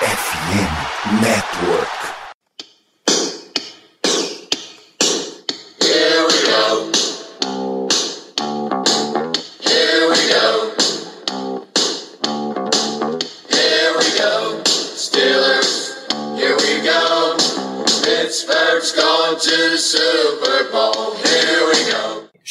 FM Network.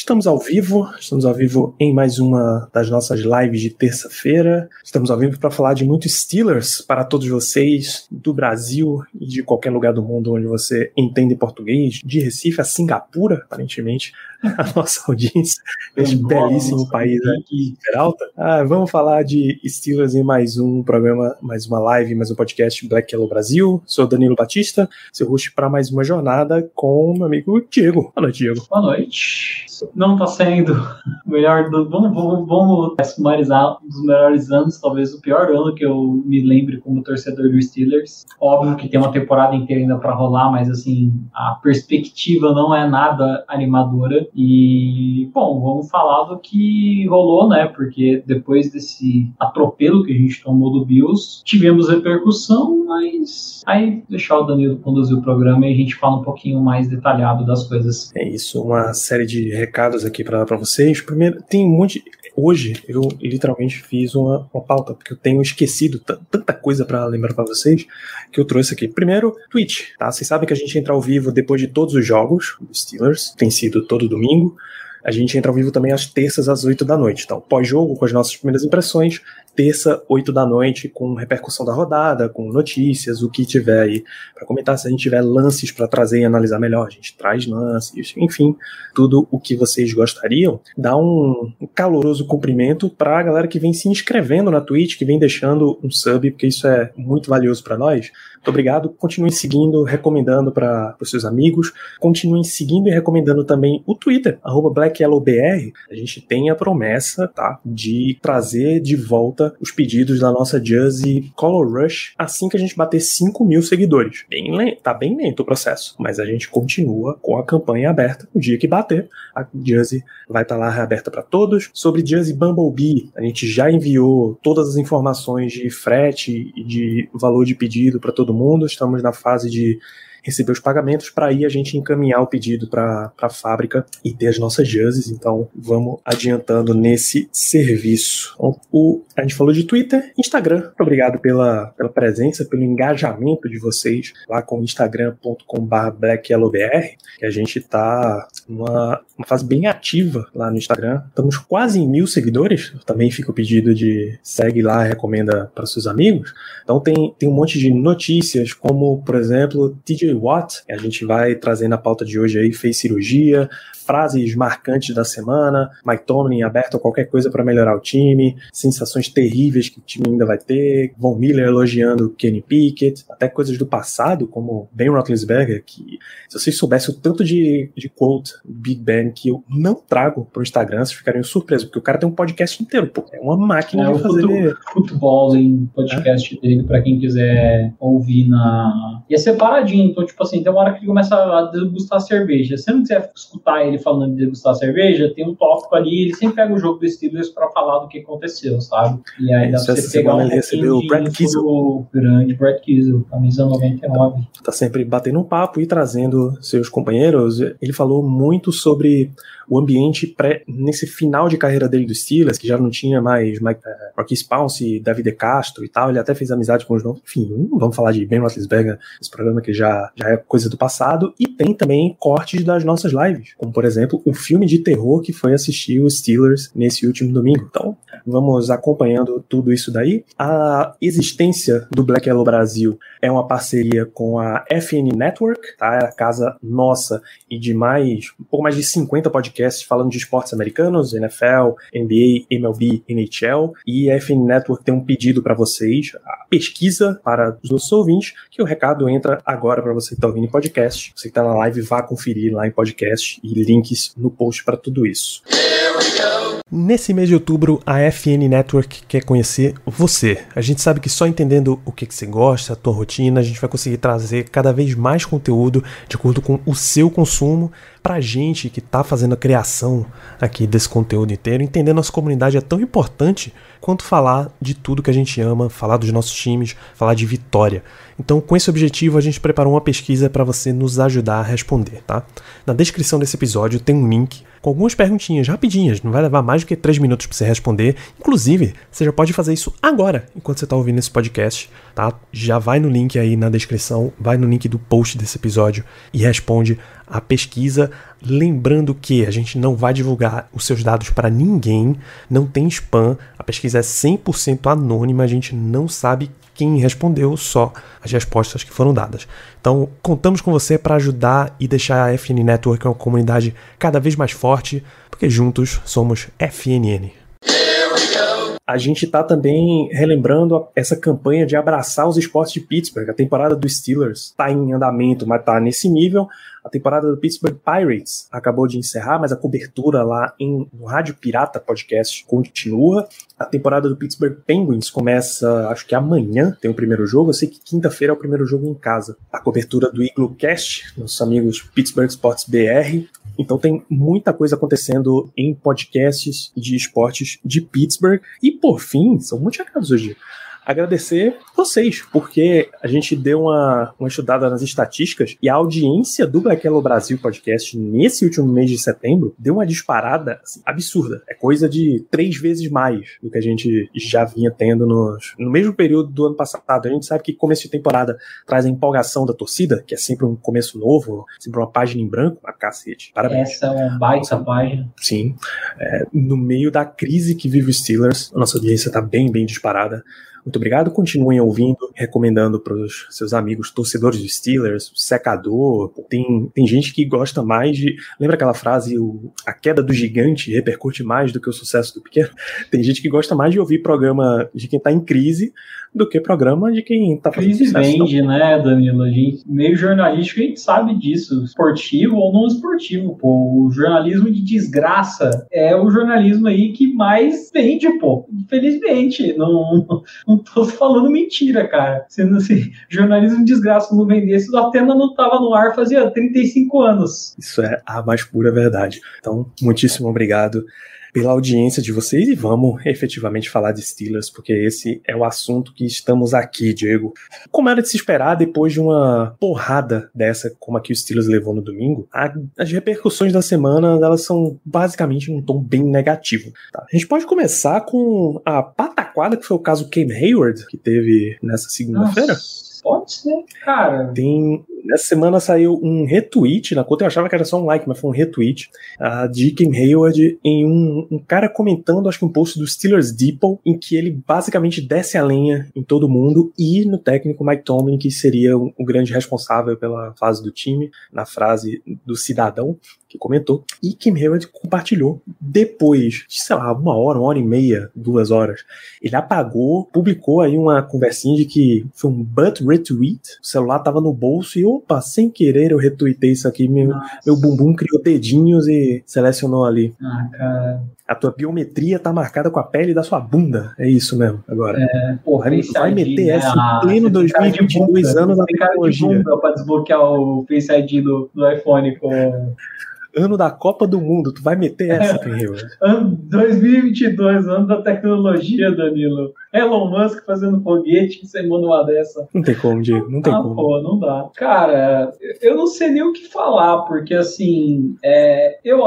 Estamos ao vivo, estamos ao vivo em mais uma das nossas lives de terça-feira. Estamos ao vivo para falar de muitos Steelers para todos vocês do Brasil e de qualquer lugar do mundo onde você entende português, de Recife a Singapura, aparentemente a nossa audiência neste belíssimo país aqui, Peralta. Ah, vamos falar de Steelers em mais um programa, mais uma live, mais um podcast Black Yellow Brasil. Sou Danilo Batista, seu host para mais uma jornada com meu amigo Diego. Boa noite, Diego. Boa noite. Não está sendo o melhor do. Vamos, vamos, vamos sumarizar um dos melhores anos, talvez o pior ano que eu me lembre como torcedor do Steelers. Óbvio que tem uma temporada inteira ainda para rolar, mas assim, a perspectiva não é nada animadora. E, bom, vamos falar do que rolou, né? Porque depois desse atropelo que a gente tomou do Bills, tivemos repercussão, mas aí deixar o Danilo conduzir o programa e a gente fala um pouquinho mais detalhado das coisas. É isso, uma série de recados aqui para vocês. Primeiro, tem um monte. Hoje eu literalmente fiz uma, uma pauta, porque eu tenho esquecido tanta coisa para lembrar para vocês que eu trouxe aqui. Primeiro, Twitch, tá? Vocês sabem que a gente entra ao vivo depois de todos os jogos dos Steelers, tem sido todo domingo. A gente entra ao vivo também às terças, às 8 da noite. Então, pós-jogo, com as nossas primeiras impressões, terça, 8 da noite, com repercussão da rodada, com notícias, o que tiver aí para comentar. Se a gente tiver lances para trazer e analisar melhor, a gente traz lances, enfim, tudo o que vocês gostariam. Dá um, caloroso cumprimento para a galera que vem se inscrevendo na Twitch, que vem deixando um sub, porque isso é muito valioso para nós. Muito obrigado. Continuem seguindo, recomendando para os seus amigos. Continuem seguindo e recomendando também o Twitter, BlackYellowBR. A gente tem a promessa, tá, de trazer de volta os pedidos da nossa Jersey Color Rush assim que a gente bater 5 mil seguidores. Bem lento, tá bem lento o processo, mas a gente continua com a campanha aberta. O dia que bater, a Jersey vai estar tá lá reaberta para todos. Sobre Jersey Bumblebee, a gente já enviou todas as informações de frete e de valor de pedido para todo mundo. Estamos na fase de receber os pagamentos para aí a gente encaminhar o pedido para a fábrica e ter as nossas jerseys. Então vamos adiantando nesse serviço. Então, o, a gente falou de Twitter, Instagram. Muito obrigado pela, pela presença, pelo engajamento de vocês lá com instagram.com.br blackyellowbr, que a gente está numa uma fase bem ativa lá no Instagram. Estamos quase em mil seguidores. Também fica o pedido de segue lá, recomenda para seus amigos. Então tem, tem um monte de notícias, como por exemplo, TJ Watt, a gente vai trazer na pauta de hoje aí, fez cirurgia, frases marcantes da semana, Mike Tomlin aberto a qualquer coisa para melhorar o time, sensações terríveis que o time ainda vai ter, Von Miller elogiando Kenny Pickett, até coisas do passado, como Ben Roethlisberger, que se vocês soubessem o tanto de, de quote Big Ben que eu não trago pro Instagram, vocês ficariam surpresos, porque o cara tem um podcast inteiro, pô, é uma máquina é, de fazer... Futebol em podcast é? dele, para quem quiser ouvir na... E é separadinho, então, tipo assim, tem uma hora que ele começa a degustar cerveja. Se você não quiser escutar ele falando de degustar cerveja, tem um tópico ali, ele sempre pega o jogo do Steelers pra falar do que aconteceu, sabe? E aí dá pra você pegar um ele recebeu o Brad Kiesel. O grande Brad Kiesel, camisa 99. Tá sempre batendo um papo e trazendo seus companheiros. Ele falou muito sobre o ambiente pré, nesse final de carreira dele do Steelers, que já não tinha mais Mike, uh, Rocky Spounce, David De Castro e tal, ele até fez amizade com os novos. Enfim, não vamos falar de Ben Roethlisberger, esse programa que já, já é coisa do passado, e tem também cortes das nossas lives, como por exemplo o filme de terror que foi assistir os Steelers nesse último domingo. Então, vamos acompanhando tudo isso daí. A existência do Black Yellow Brasil é uma parceria com a FN Network, tá? É a casa nossa e de mais, um pouco mais de 50 podcasts podcasts falando de esportes americanos, NFL, NBA, MLB, NHL, e a FN Network tem um pedido para vocês, a pesquisa para os nossos ouvintes, que o recado entra agora para você que está ouvindo em podcast. Você que está na live, vá conferir lá em podcast e links no post para tudo isso. Nesse mês de outubro, a FN Network quer conhecer você. A gente sabe que só entendendo o que, você gosta, a tua rotina, a gente vai conseguir trazer cada vez mais conteúdo de acordo com o seu consumo pra gente que tá fazendo a criação aqui desse conteúdo inteiro. Entender nossa comunidade é tão importante quanto falar de tudo que a gente ama, falar dos nossos times, falar de vitória. Então, com esse objetivo, a gente preparou uma pesquisa para você nos ajudar a responder, tá? Na descrição desse episódio tem um link com algumas perguntinhas rapidinhas, não vai levar mais do que 3 minutos para você responder. Inclusive, você já pode fazer isso agora, enquanto você está ouvindo esse podcast, tá? Já vai no link aí na descrição, vai no link do post desse episódio e responde a pesquisa. Lembrando que a gente não vai divulgar os seus dados para ninguém, não tem spam, a pesquisa é 100% anônima, a gente não sabe quem respondeu, só as respostas que foram dadas. Então, contamos com você para ajudar e deixar a FN Network uma comunidade cada vez mais forte, porque juntos somos FNN. A gente está também relembrando essa campanha de abraçar os esportes de Pittsburgh. A temporada dos Steelers está em andamento, mas está nesse nível. A temporada do Pittsburgh Pirates acabou de encerrar, mas a cobertura lá em, no Rádio Pirata Podcast continua. A temporada do Pittsburgh Penguins começa, acho que amanhã tem o primeiro jogo. Eu sei que quinta-feira é o primeiro jogo em casa. A cobertura do Eagle Cast, nossos amigos Pittsburgh Sports BR. Então tem muita coisa acontecendo em podcasts de esportes de Pittsburgh. E por fim, são muitos recados hoje agradecer vocês, porque a gente deu uma, uma estudada nas estatísticas e a audiência do Black Yellow Brasil podcast nesse último mês de setembro deu uma disparada assim, absurda. É coisa de três vezes mais do que a gente já vinha tendo nos, no mesmo período do ano passado. A gente sabe que começo de temporada traz a empolgação da torcida, que é sempre um começo novo, sempre uma página em branco, uma cacete. Parabéns. Essa é uma baita página. Sim. É, no meio da crise que vive o Steelers, a nossa audiência está bem, bem disparada. Muito obrigado. Continuem ouvindo, recomendando para os seus amigos torcedores de Steelers, secador. Tem, tem gente que gosta mais de. Lembra aquela frase: o, a queda do gigante repercute mais do que o sucesso do pequeno? Tem gente que gosta mais de ouvir programa de quem está em crise do que programa de quem está fazendo Crise sucesso. vende, né, Danilo? A gente, meio jornalístico, a gente sabe disso. Esportivo ou não esportivo, pô. O jornalismo de desgraça é o jornalismo aí que mais vende, pô. Infelizmente. Não, não tô falando mentira, cara. Sendo assim, jornalismo de desgraça não vendesse, o Atena não tava no ar fazia 35 anos. Isso é a mais pura verdade. Então, muitíssimo obrigado pela audiência de vocês e vamos efetivamente falar de Steelers, porque esse é o assunto que estamos aqui, Diego. Como era de se esperar, depois de uma porrada dessa, como a que o Steelers levou no domingo, a, as repercussões da semana elas são basicamente um tom bem negativo. Tá? A gente pode começar com a pataquada que foi o caso Cam Hayward, que teve nessa segunda-feira. Pode ser, cara. Tem. Nessa semana saiu um retweet na conta, eu achava que era só um like, mas foi um retweet uh, de Kim Hayward em um, um, cara comentando, acho que um post do Steelers Depot, em que ele basicamente desce a lenha em todo mundo e no técnico Mike Tomlin, que seria o grande responsável pela fase do time, na frase do cidadão que comentou, e Kim Hayward compartilhou depois de, sei lá, uma hora, uma hora e meia, duas horas. Ele apagou, publicou aí uma conversinha de que foi um but retweet, o celular tava no bolso e opa, sem querer eu retweetei isso aqui, meu, meu bumbum criou dedinhos e selecionou ali. Ah, cara. A tua biometria tá marcada com a pele da sua bunda. É isso mesmo, agora. É, porra, vai, vai meter né? essa em pleno 2022 anos da tecnologia. Pra desbloquear o Face ID do, do iPhone com ano da Copa do Mundo. Tu vai meter essa, Ferreira? ano 2022, ano da tecnologia, Danilo. Elon Musk fazendo foguete, você manda uma dessa. Não tem como, Diego, não tem ah, como. Pô, não dá. Cara, eu não sei nem o que falar, porque assim, é, eu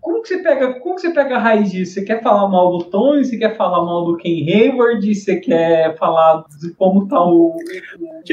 como que você pega, como que você pega a raiz disso? Você quer falar mal do Tony, você quer falar mal do Ken Hayward, você quer falar de como tá o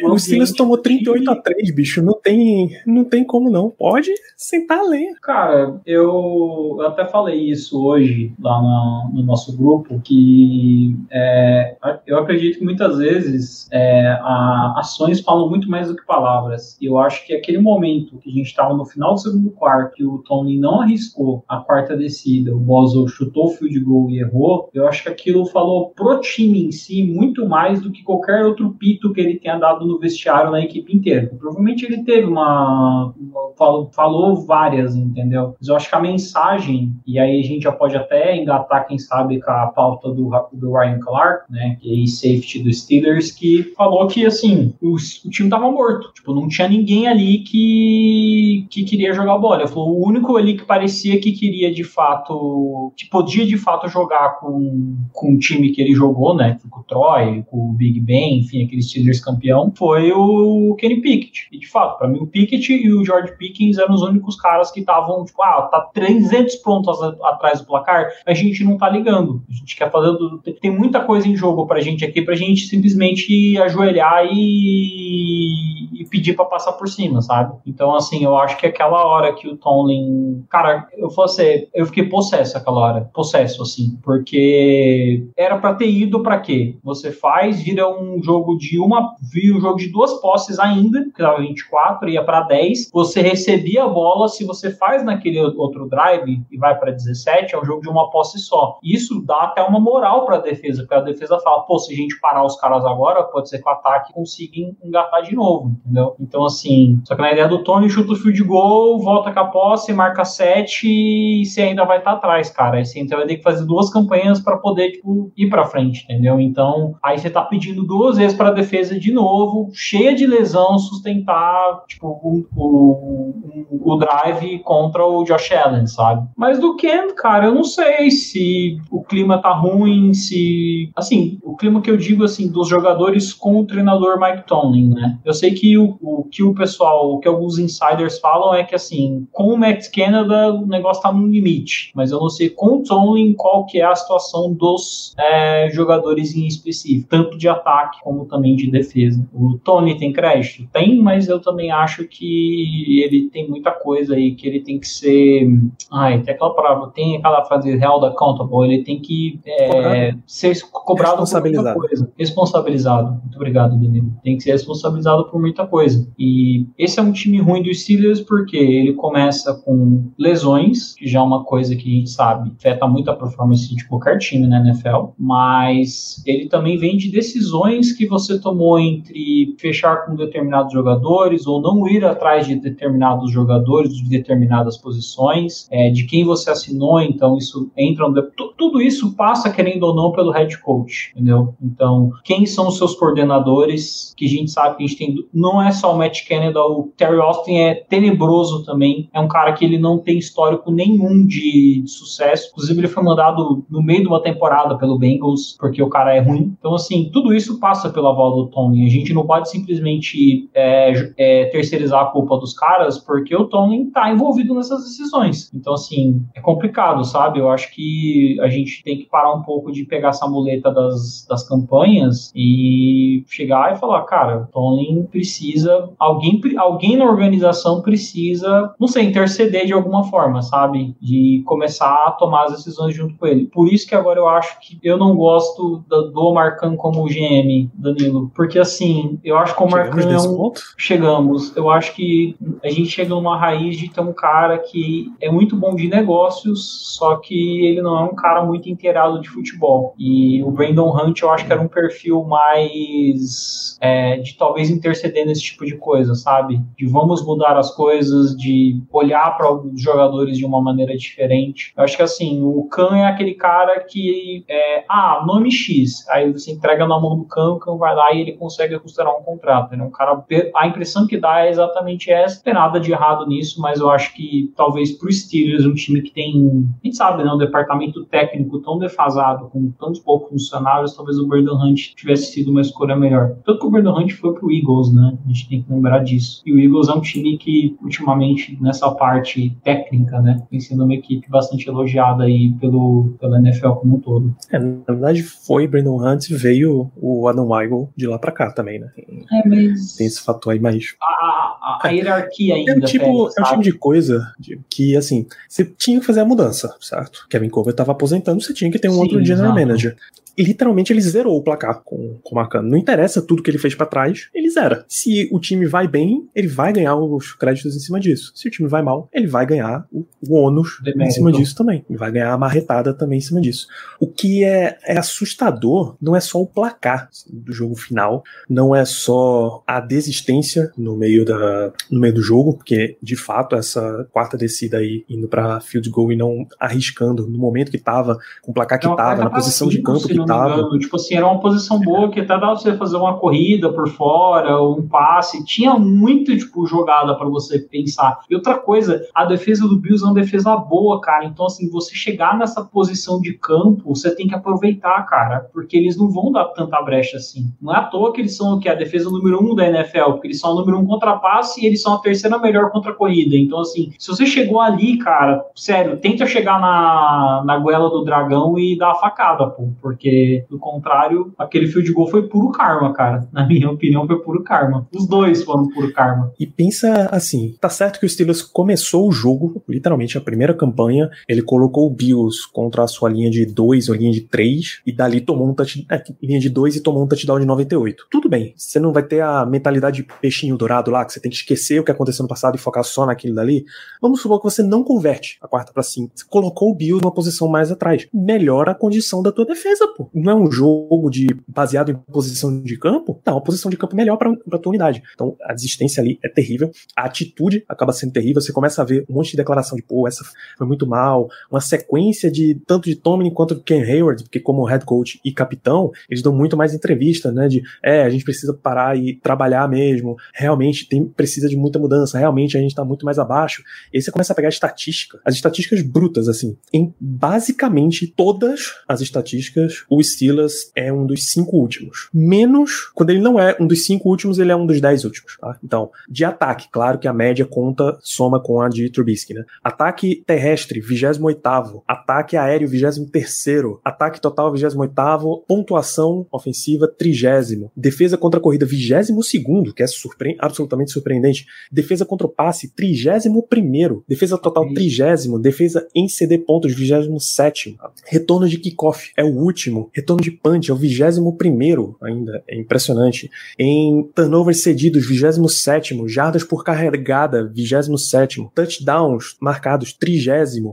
o, o Steelers tomou 38 a 3, bicho, não tem, não tem como não. Pode sentar a lenha. Cara, eu, eu até falei isso hoje lá no, no nosso grupo que é, é, eu acredito que muitas vezes é, a, ações falam muito mais do que palavras. E eu acho que aquele momento que a gente estava no final do segundo quarto, que o Tony não arriscou a quarta descida, o Bozo chutou o field goal e errou, eu acho que aquilo falou pro time em si muito mais do que qualquer outro pito que ele tenha dado no vestiário na equipe inteira. Provavelmente ele teve uma. falou, falou várias, entendeu? Mas eu acho que a mensagem, e aí a gente já pode até engatar, quem sabe, com a pauta do, do Ryan Clark, né? Que é safety dos Steelers, que falou que assim, o, time tava morto. Tipo, não tinha ninguém ali que, que queria jogar bola. Ele falou, o único ali que parecia que queria de fato, que podia de fato jogar com, com o time que ele jogou, né? Com o Troy, com o Big Ben, enfim, aquele Steelers campeão, foi o Kenny Pickett. E de fato, para mim, o Pickett e o George Pickens eram os únicos caras que estavam, tipo, ah, tá 300 pontos atrás do placar, a gente não tá ligando. A gente quer fazer. Tem muita coisa em jogo pra gente aqui, pra gente simplesmente ajoelhar e, e pedir para passar por cima, sabe? Então, assim, eu acho que aquela hora que o Tomlin. Cara, eu fosse. Eu fiquei possesso aquela hora. Possesso, assim. Porque era para ter ido para quê? Você faz, vira um jogo de uma. Vira um jogo de duas posses ainda, que dava 24, ia para 10. Você recebia a bola, se você faz naquele outro drive e vai para 17, é um jogo de uma posse só. Isso dá até uma moral para a defesa, porque a defesa fala, pô, se a gente parar os caras agora, pode ser que o ataque consiga engatar de novo, entendeu? Então, assim, só que na ideia do Tony, chuta o field goal, volta com a posse, marca 7 e você ainda vai estar tá atrás, cara. Aí você então vai ter que fazer duas campanhas para poder, tipo, ir para frente, entendeu? Então, aí você tá pedindo duas vezes para a defesa de novo, cheia de lesão, sustentar, tipo, o, drive contra o Josh Allen, sabe? Mas do Kent, cara, eu não sei se o clima tá ruim, se. Assim, o clima que eu digo, assim, dos jogadores com o treinador Mike Tomlin, né? Eu sei que o, o que o pessoal, o que alguns insiders falam é que, assim, com o Matt Canada o negócio tá no limite, mas eu não sei com o Tomlin qual que é a situação dos é, jogadores em específico, tanto de ataque como também de defesa. O Tony tem crédito? Tem, mas eu também acho que ele tem muita coisa aí que ele tem que ser. Ai, tem aquela palavra, tem aquela frase held accountable, ele tem que é, ser cobrado responsabilizado. por muita coisa. Responsabilizado. Muito obrigado, Danilo. Tem que ser responsabilizado por muita coisa. E esse é um time ruim do Steelers porque ele começa com lesões, que já é uma coisa que a gente sabe, afeta muito a performance de qualquer time na NFL, mas ele também vem de decisões que você tomou entre fechar com determinados jogadores ou não ir atrás de determinados jogadores de determinadas posições, é, de quem você assinou, então isso entra no... tudo isso passa querendo ou não pelo head coach, entendeu? Então, quem são os seus coordenadores? Que a gente sabe que a gente tem não é só o Matt Canada, o Terry Austin é tenebroso também, é um cara que ele não tem histórico nenhum de, de sucesso, inclusive ele foi mandado no meio de uma temporada pelo Bengals, porque o cara é ruim. Então, assim, tudo isso passa pela voz do Tony. A gente não pode simplesmente é, é, terceirizar a culpa dos caras, porque o Tony tá envolvido nessas decisões. Então, assim, é complicado, sabe? Eu acho que a gente tem que parar um pouco de pegar essa muleta das, das campanhas e chegar e falar, cara, o Tony precisa, alguém, alguém na organização precisa, não sei, interceder de alguma forma, sabe? De começar a tomar as decisões junto com ele. Por isso que agora eu acho que eu não gosto do, do Marcan como GM, Danilo. Porque assim, eu acho que o Marcan. É um... Chegamos. Eu acho que a gente chega numa raiz de ter um cara que é muito bom de negócios, só que ele não é um cara muito inteirado de futebol. E o Brandon Hunt eu acho que era um perfil mais é, de talvez interceder nesse tipo de coisa, sabe? De vamos mudar as coisas, de olhar para os jogadores de uma maneira diferente. Eu acho que assim, o Khan é aquele cara que é, ah, nome X, aí você entrega na mão do Khan, o Khan vai lá e ele consegue considerar um contrato. Ele é um cara, a impressão que dá é exatamente essa. Não tem nada de errado nisso, mas eu acho que talvez pro Steelers, um time que tem, gente sabe, né, um departamento técnico tão defasado, com tantos poucos funcionários, talvez o Brandon Hunt tivesse sido uma escolha melhor. Tanto que o Brandon Hunt foi pro Eagles, né? A gente tem que lembrar disso. E o Eagles é um time que, ultimamente, nessa parte técnica, né, tem sido uma equipe bastante elogiada aí pelo, pela NFL como um todo. É, na verdade, foi Brandon Hunt veio o Adam Weigel de lá pra cá também, né? Tem, é, mas... tem esse fator aí mais. A, a, a hierarquia ainda. É um tipo, é um tipo de coisa de, que, assim, você tinha que fazer a mudança, certo? Kevin Cover tava aposentando, você tinha que ter um Sim, outro general exato. manager. Literalmente ele zerou o placar com, com o Marcano. Não interessa tudo que ele fez para trás, ele zera. Se o time vai bem, ele vai ganhar os créditos em cima disso. Se o time vai mal, ele vai ganhar o, o ônus em cima disso também. Ele vai ganhar a marretada também em cima disso. O que é, é assustador não é só o placar do jogo final, não é só a desistência no meio, da, no meio do jogo, porque de fato essa quarta descida aí indo para field goal e não arriscando no momento que tava, com o placar que não, tava, na posição de campo que. Engano, tipo assim, era uma posição boa que até dava pra você fazer uma corrida por fora, um passe, tinha muito tipo jogada para você pensar. E outra coisa, a defesa do Bills é uma defesa boa, cara. Então assim, você chegar nessa posição de campo, você tem que aproveitar, cara, porque eles não vão dar tanta brecha assim. Não é à toa que eles são o que a defesa número um da NFL, porque eles são o número um contra passe e eles são a terceira melhor contra corrida. Então assim, se você chegou ali, cara, sério, tenta chegar na, na goela do dragão e dar a facada, pô, porque do contrário, aquele field goal foi puro karma, cara. Na minha opinião, foi puro karma. Os dois foram puro karma. E pensa assim, tá certo que o Steelers começou o jogo, literalmente a primeira campanha, ele colocou o Bills contra a sua linha de 2 ou linha de 3 e dali tomou um touchdown, é, linha de 2 e tomou um touchdown de 98. Tudo bem, você não vai ter a mentalidade de peixinho dourado lá, que você tem que esquecer o que aconteceu no passado e focar só naquilo dali. Vamos supor que você não converte a quarta para 5. Você colocou o Bills numa posição mais atrás. Melhora a condição da tua defesa, pô. Não é um jogo de baseado em posição de campo? Não, a posição de campo melhor para tua unidade. Então, a desistência ali é terrível. A atitude acaba sendo terrível. Você começa a ver um monte de declaração de, pô, essa foi muito mal. Uma sequência de tanto de Tomlin quanto de Ken Hayward, porque como head coach e capitão, eles dão muito mais entrevista, né? De, é, a gente precisa parar e trabalhar mesmo. Realmente tem, precisa de muita mudança. Realmente a gente tá muito mais abaixo. E aí você começa a pegar estatística, as estatísticas brutas, assim. Em basicamente todas as estatísticas, o Steelers é um dos cinco últimos. Menos, quando ele não é um dos cinco últimos, ele é um dos dez últimos, tá? Então, de ataque, claro que a média conta, soma com a de Trubisky, né? Ataque terrestre, 28º. Ataque aéreo, 23º. Ataque total, 28º. Pontuação ofensiva, 30 Defesa contra a corrida, 22º, que é surpre absolutamente surpreendente. Defesa contra o passe, 31º. Defesa total, 30 Defesa em CD pontos, 27º. Retorno de kickoff é o último. Retorno de punch é o 21º ainda. É impressionante. Em turnovers cedidos, 27º. Jardas por carregada, 27º. Touchdowns marcados, 30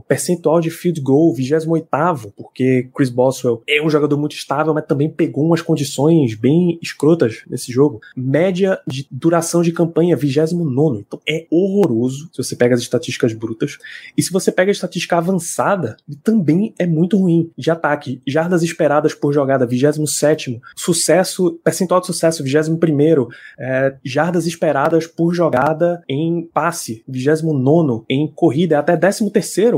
Percentual de field goal, 28º, porque Chris Boswell é um jogador muito estável, mas também pegou umas condições bem escrotas nesse jogo. Média de duração de campanha, 29 Então é horroroso se você pega as estatísticas brutas. E se você pega a estatística avançada, também é muito ruim. De ataque, jardas esperadas por jogada, 27 Sucesso, percentual de sucesso, 21 é, Jardas esperadas por jogada em passe, 29 Em corrida, é até 13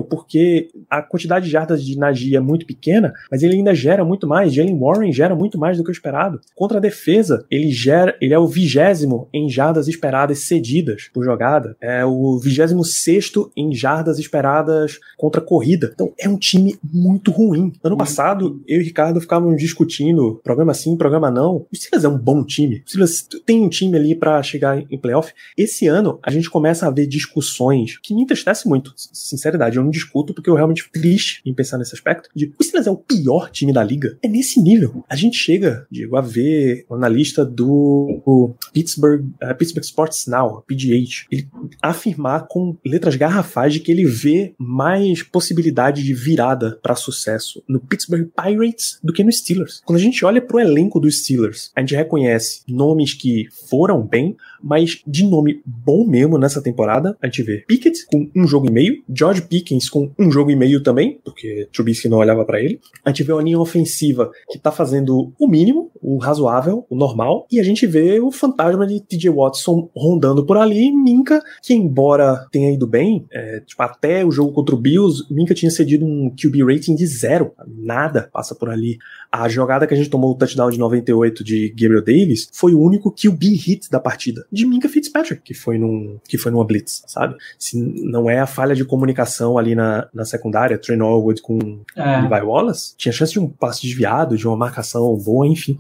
porque a quantidade de jardas de Najee é muito pequena, mas ele ainda gera muito mais. Jalen Warren gera muito mais do que o esperado. Contra a defesa, ele gera, ele é o vigésimo em jardas esperadas cedidas por jogada, é o vigésimo sexto em jardas esperadas contra corrida. Então é um time muito ruim. Ano passado, eu e o Ficávamos discutindo programa sim, programa não. O Steelers é um bom time. O Steelers tem um time ali para chegar em playoff. Esse ano, a gente começa a ver discussões que me entristece muito, sinceridade. Eu não discuto porque eu realmente triste em pensar nesse aspecto. De, o Steelers é o pior time da liga. É nesse nível. A gente chega, Diego, a ver o analista do Pittsburgh, uh, Pittsburgh Sports Now, PGH, ele afirmar com letras garrafais de que ele vê mais possibilidade de virada para sucesso no Pittsburgh Pirates do que no Steelers. Quando a gente olha pro elenco dos Steelers, a gente reconhece nomes que foram bem, mas de nome bom mesmo nessa temporada, a gente vê Pickett com um jogo e meio, George Pickens com um jogo e meio também, porque Trubisky não olhava para ele. A gente vê uma linha ofensiva que tá fazendo o mínimo, o razoável, o normal, e a gente vê o fantasma de TJ Watson rondando por ali, Minka, que embora tenha ido bem, é, tipo, até o jogo contra o Bills, Minka tinha cedido um QB rating de zero, nada passa por ali. A jogada que a gente tomou o touchdown de 98 de Gabriel Davis foi o único QB hit da partida de Minka Fitzpatrick, que foi num que foi numa blitz, sabe? Se não é a falha de comunicação ali na, na secundária, Trey Norwood com é. Levi Wallace, tinha chance de um passe desviado, de uma marcação boa, enfim.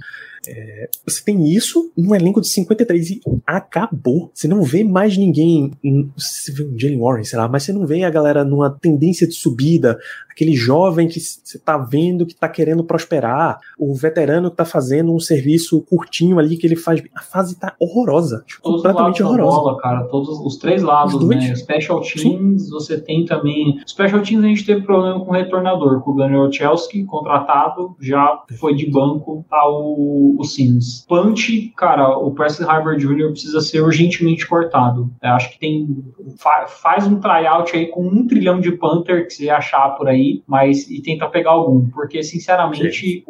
É, você tem isso num elenco de 53 e acabou. Você não vê mais ninguém. Você vê um Jalen Warren, sei lá, mas você não vê a galera numa tendência de subida, aquele jovem que você tá vendo que tá querendo prosperar, o veterano que tá fazendo um serviço curtinho ali que ele faz. A fase tá horrorosa. Tipo, completamente horrorosa. Bola, cara, todos os três lados, os né? Special Teams, Sim. você tem também. Special Teams a gente teve problema com o retornador, com o Daniel Chelsea, contratado, já foi de banco, tá o, o Sims. Punch, cara, o Presley Harvard Jr. precisa ser urgentemente cortado. Eu acho que tem. Faz um tryout aí com um trilhão de Panther que você achar por aí, mas e tenta pegar algum, porque sinceramente.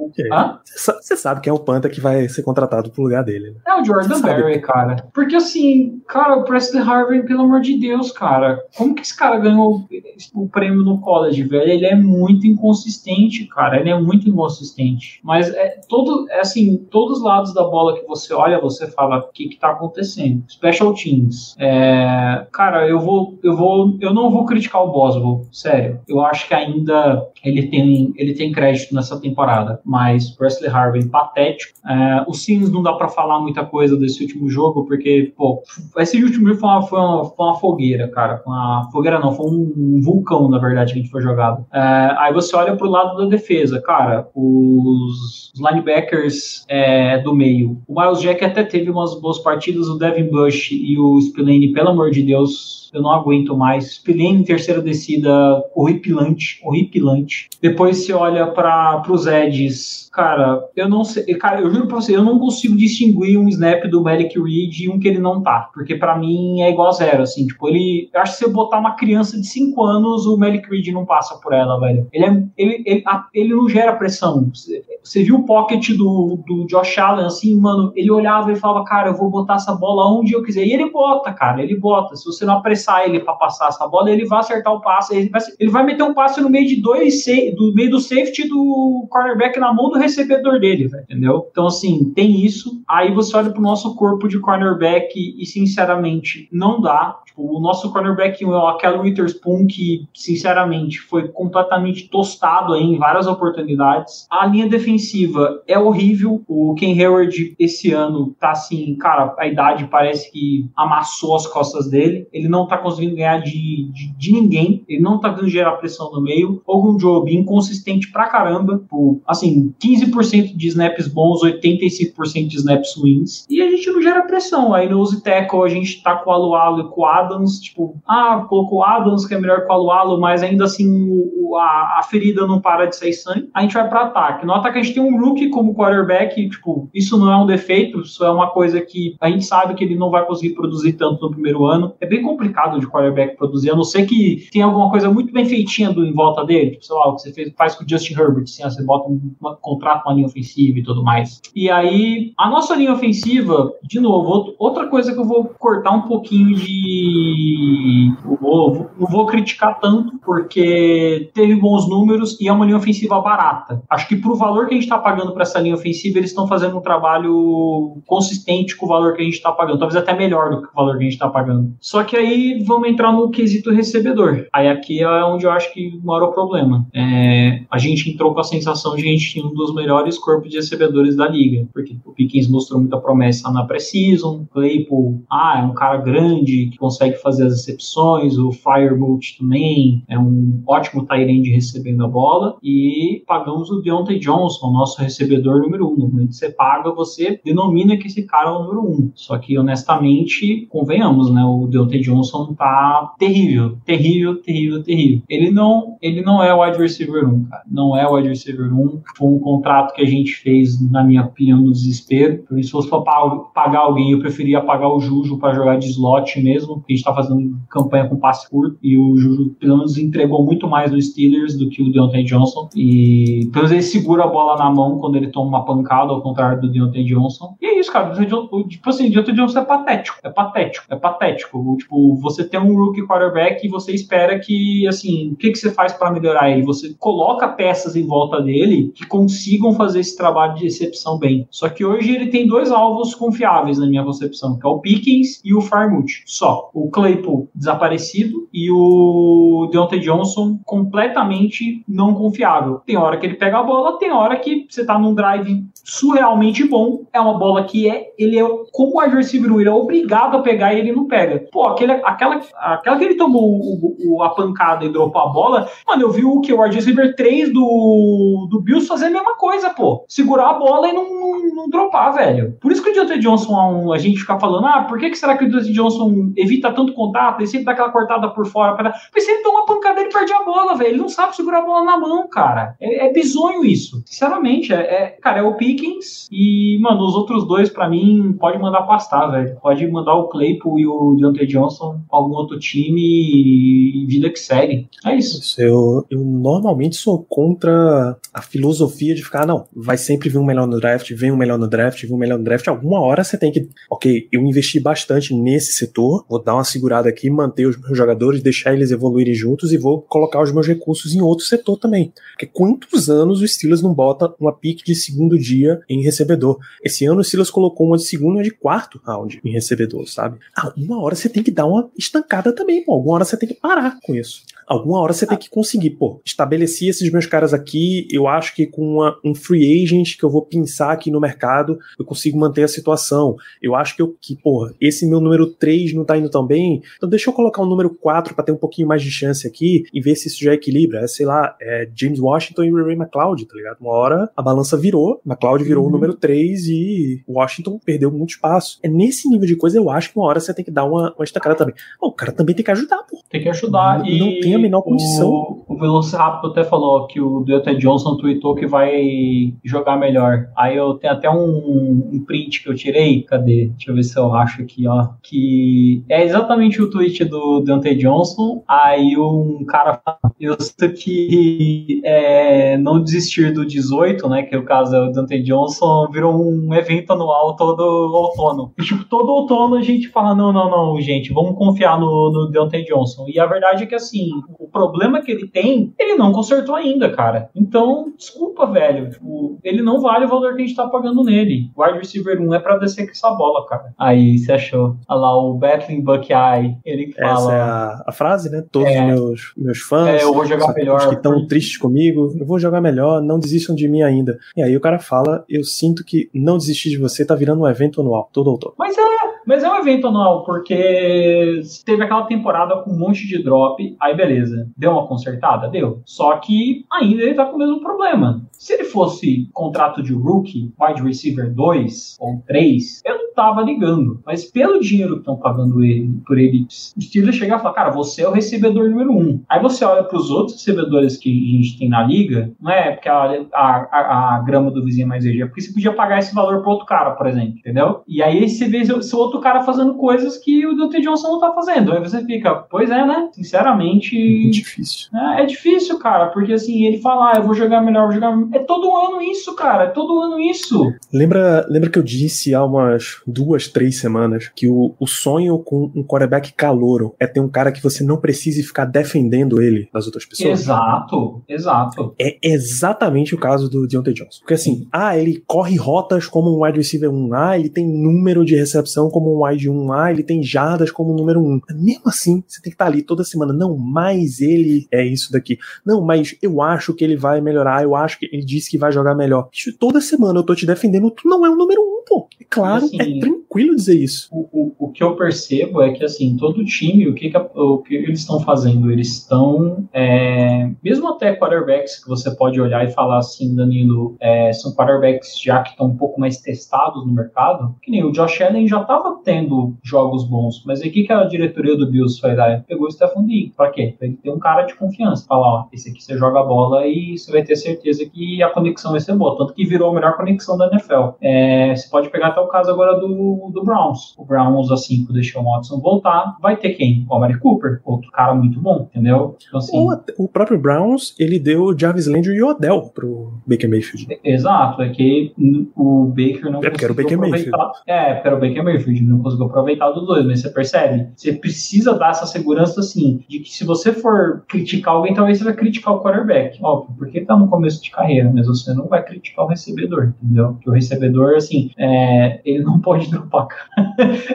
Você sabe que é o Panther que vai ser contratado pro lugar dele. Né? É o Jordan Berry, cara. Porque assim, cara, o Presley Harvard, pelo amor de Deus, cara, como que esse cara ganhou o prêmio no college, velho? Ele é muito inconsistente, cara. Ele é muito inconsistente. Mas é todo, é assim, todos os lados da bola que você olha, você fala o que que tá acontecendo. Special teams. É, cara, eu vou, eu vou, eu não vou criticar o Boswell, sério. Eu acho que ainda ele tem, ele tem crédito nessa temporada, mas Presley Harvey patético. É, o Sims não dá para falar muita coisa desse último jogo, porque, pô, esse último jogo foi uma, foi uma, foi uma fogueira, cara. Uma fogueira não, foi um vulcão, na verdade, que a gente foi jogado. É, aí você olha pro lado da defesa, cara, os, os linebackers é, do meio. O Miles Jack até teve umas boas partidas, o Devin Bush e o Spillane, pelo amor de Deus, eu não aguento mais. Em terceira descida, horripilante, horripilante. Depois você olha para os edges, cara, eu não sei, cara, eu juro pra você, eu não consigo distinguir um snap do Malik Reed e um que ele não tá, porque para mim é igual a zero, assim, tipo, ele, eu acho que se eu botar uma criança de 5 anos, o Malik Reed não passa por ela, velho. Ele, é, ele, ele, ele não gera pressão. Você, você viu o pocket do, do Josh Allen, assim, mano, ele olhava e falava, cara, eu vou botar essa bola onde eu quiser. E ele bota, cara, ele bota. Se você não apressar ele para passar essa bola, ele vai acertar o passe, ele vai, ele vai meter um passe no meio de dois, do meio do safety do cornerback na mão do recebedor dele, véio, entendeu? Então, assim, tem isso. Aí você olha pro nosso corpo de cornerback e, sinceramente, não dá. Tipo, o nosso cornerback aquele Witherspoon que, sinceramente, foi completamente tostado aí em várias oportunidades. A linha defensiva é horrível. O Ken Hayward esse ano tá assim, cara, a idade parece que amassou as costas dele. Ele não tá conseguindo ganhar de, de, de ninguém. Ele não tá conseguindo gerar pressão no meio. Algum job inconsistente pra caramba. Por, assim, 15% de snaps bons, 85% de snaps ruins. E a gente não gera pressão. Aí no use a gente tá com o Alualo e com o Adams, tipo, ah, colocou o Adams que é melhor que o Alualo, mas ainda assim o, a, a, ferida não para de sair sangue. A gente vai para ataque. No ataque a gente tem um rookie como quarterback, tipo, isso não é um defeito, isso é uma coisa que a gente sabe que ele não vai conseguir produzir tanto no primeiro ano. É bem complicado de quarterback produzir, a não ser que tenha alguma coisa muito bem feitinha do, em volta dele, tipo, sei lá, o que você fez, faz com o Justin Herbert, assim, você bota um, contrato com uma linha ofensiva e tudo mais. E aí, a nossa linha ofensiva, de novo, outra coisa que eu vou cortar um pouquinho de. Eu vou, não vou criticar tanto, porque teve bons números e é uma linha ofensiva barata. Acho que pro valor que a gente está pagando para essa linha ofensiva, eles estão fazendo um trabalho consistente com o valor que a gente está pagando, talvez até melhor do que o valor que a gente está pagando. Só que aí vamos entrar no quesito recebedor. Aí aqui é onde eu acho que mora o problema. É, a gente entrou com a sensação de que a gente tinha um dos melhores corpos de recebedores da liga, porque o Pickens mostrou muita promessa na pré-season, Claypool, ah, é um cara grande que consegue fazer as recepções, o Firebolt também é um ótimo tight recebendo a bola e pagamos o Deontay Johnson, nosso recebedor número um. No momento que você paga, você denomina que esse cara é o número um. Só que, honestamente, convenhamos, né? O Deontay Johnson tá terrível, terrível, terrível, terrível. Ele não, ele não é o wide receiver 1, cara. Não é o wide receiver 1. Foi um contrato que a gente fez, na minha opinião, no desespero. Se fosse pra pagar alguém, eu preferia pagar o Juju para jogar de slot mesmo, porque a gente tá fazendo campanha com passe curto e o Juju, pelo menos, entregou muito mais no Steelers do que o Deontay Johnson. E pelo menos ele segura a bola na mão quando ele toma uma pancada, ao contrário do Deontay Johnson. E é isso, cara. O, tipo assim, o Deontay Johnson é patético. É patético. É patético. Tipo, você tem um rookie quarterback e você espera que, assim, o que, que você faz para melhorar ele? Você coloca coloca peças em volta dele que consigam fazer esse trabalho de recepção bem. Só que hoje ele tem dois alvos confiáveis na minha concepção, que é o Pickens e o Farmouth. Só. O Claypool desaparecido e o Deontay Johnson completamente não confiável. Tem hora que ele pega a bola, tem hora que você tá num drive surrealmente bom. É uma bola que é, ele é como o receiver, ele é obrigado a pegar e ele não pega. Pô, aquele, aquela, aquela que ele tomou o, o, a pancada e dropou a bola, mano, eu vi o que o receiver 3 do, do Bills fazer a mesma coisa, pô. Segurar a bola e não, não, não dropar, velho. Por isso que o Deontay Johnson, a gente fica falando, ah, por que, que será que o Deontay Johnson evita tanto contato e sempre dá aquela cortada por fora? Pra... Mas se ele toma uma pancada, ele perde a bola, velho. Ele não sabe segurar a bola na mão, cara. É, é bizonho isso. Sinceramente, é, é cara, é o Pickens e, mano, os outros dois, para mim, pode mandar pastar, velho. Pode mandar o Claypool e o Deontay Johnson pra algum outro time e vida que segue. É isso. Eu, eu normalmente sou contra a filosofia de ficar, não, vai sempre vir um melhor no draft, vem um melhor no draft, vem um melhor no draft. Alguma hora você tem que, ok, eu investi bastante nesse setor, vou dar uma segurada aqui, manter os meus jogadores, deixar eles evoluírem juntos e vou colocar os meus recursos em outro setor também. Porque quantos anos o Steelers não bota uma pique de segundo dia em recebedor? Esse ano o Steelers colocou uma de segundo e uma de quarto round em recebedor, sabe? Ah, uma hora você tem que dar uma estancada também, pô. Alguma hora você tem que parar com isso. Alguma hora você tem que conseguir, pô, estabeleci esses meus caras aqui, eu acho que com uma, um free agent que eu vou pensar aqui no mercado, eu consigo manter a situação. Eu acho que eu, que, pô, esse meu número 3 não tá indo tão bem, então deixa eu colocar um número 4 para ter um pouquinho mais de chance aqui e ver se isso já equilibra. É, sei lá, é James Washington e Ray McLeod, tá ligado? Uma hora a balança virou, McLeod virou uhum. o número 3 e Washington perdeu muito espaço. É nesse nível de coisa eu acho que uma hora você tem que dar uma, uma estacada também. O cara também tem que ajudar, pô. Tem que ajudar não, e... Não tem menor condição. O, o Velociraptor até falou que o Deontay Johnson tweetou que vai jogar melhor. Aí eu tenho até um, um, print que eu tirei. Cadê? Deixa eu ver se eu acho aqui, ó. Que é exatamente o tweet do Deontay Johnson. Aí um cara eu sei que é, não desistir do 18, né? Que o caso é o Deontay Johnson, virou um evento anual todo outono. E, tipo, todo outono a gente fala: não, não, não, gente, vamos confiar no, no Deontay Johnson. E a verdade é que assim, o problema que ele tem, ele não consertou ainda, cara. Então, desculpa, velho. Tipo, ele não vale o valor que a gente tá pagando nele. Wide receiver 1 é pra descer com essa bola, cara. Aí, você achou? Olha lá, o Battling Buckeye, ele fala. Essa é a, a frase, né? Todos é, os meus, meus fãs. É, eu vou jogar melhor. que estão tristes comigo, eu vou jogar melhor, não desistam de mim ainda. E aí o cara fala: eu sinto que não desistir de você tá virando um evento anual, todo outono. Mas é, mas é um evento anual, porque teve aquela temporada com um monte de drop, aí beleza. Deu uma consertada? Deu. Só que ainda ele tá com o mesmo problema. Se ele fosse contrato de rookie, wide receiver 2 ou 3, eu não tava ligando. Mas pelo dinheiro que estão pagando ele, por ele, o Steelers chegar e falar, cara, você é o recebedor número 1. Um. Aí você olha para os outros recebedores que a gente tem na liga, não é porque a, a, a, a grama do vizinho é mais verde, é porque você podia pagar esse valor para outro cara, por exemplo, entendeu? E aí você vê esse outro cara fazendo coisas que o Dr. Johnson não tá fazendo. Aí você fica, pois é, né? Sinceramente. É difícil. É, é difícil, cara, porque assim, ele fala, ah, eu vou jogar melhor, vou jogar. É todo ano isso, cara, é todo ano isso. Lembra, lembra que eu disse há umas duas, três semanas que o, o sonho com um quarterback calouro é ter um cara que você não precise ficar defendendo ele das outras pessoas? Exato, exato. É exatamente o caso do Deontay Johnson. Porque assim, ah, ele corre rotas como um wide receiver 1, ah, ele tem número de recepção como um wide 1, ah, ele tem jardas como um número 1. Mesmo assim, você tem que estar ali toda semana, não, mas ele é isso daqui. Não, mas eu acho que ele vai melhorar, eu acho que ele disse que vai jogar melhor. Toda semana eu tô te defendendo, tu não é o número um, pô. É claro, assim, é tranquilo dizer isso. O, o, o, que eu percebo é que, assim, todo time, o que, que, o que eles estão fazendo? Eles estão, é, mesmo até quarterbacks que você pode olhar e falar assim, Danilo, é, são quarterbacks já que estão um pouco mais testados no mercado, que nem o Josh Allen já estava tendo jogos bons, mas aí o que, que a diretoria do Bills foi dar? Pegou o Stephen Diggs, pra quê? Pra ele ter um cara de confiança. Falar, ó, esse aqui você joga a bola e você vai ter certeza que a conexão vai ser boa. Tanto que virou a melhor conexão da NFL. É, você pode pegar até o caso agora do, do Browns. O Browns, assim, que deixou o Watson voltar, vai ter quem? O Amari Cooper, outro cara muito bom, entendeu? Então, assim, o, o próprio Browns, ele deu o Jarvis Landry e o Odell pro Baker Mayfield. Exato, é que o Baker não é era o Baker Mayfield. É, era o Baker Mayfield, não conseguiu aproveitar dos dois, mas você percebe? Você precisa dar essa segurança, assim, de que se você for criticar alguém, talvez você vai criticar o quarterback, óbvio, porque tá no começo de carreira, mas você não vai criticar o recebedor, entendeu? Porque o recebedor, assim, é, ele não pode dropar.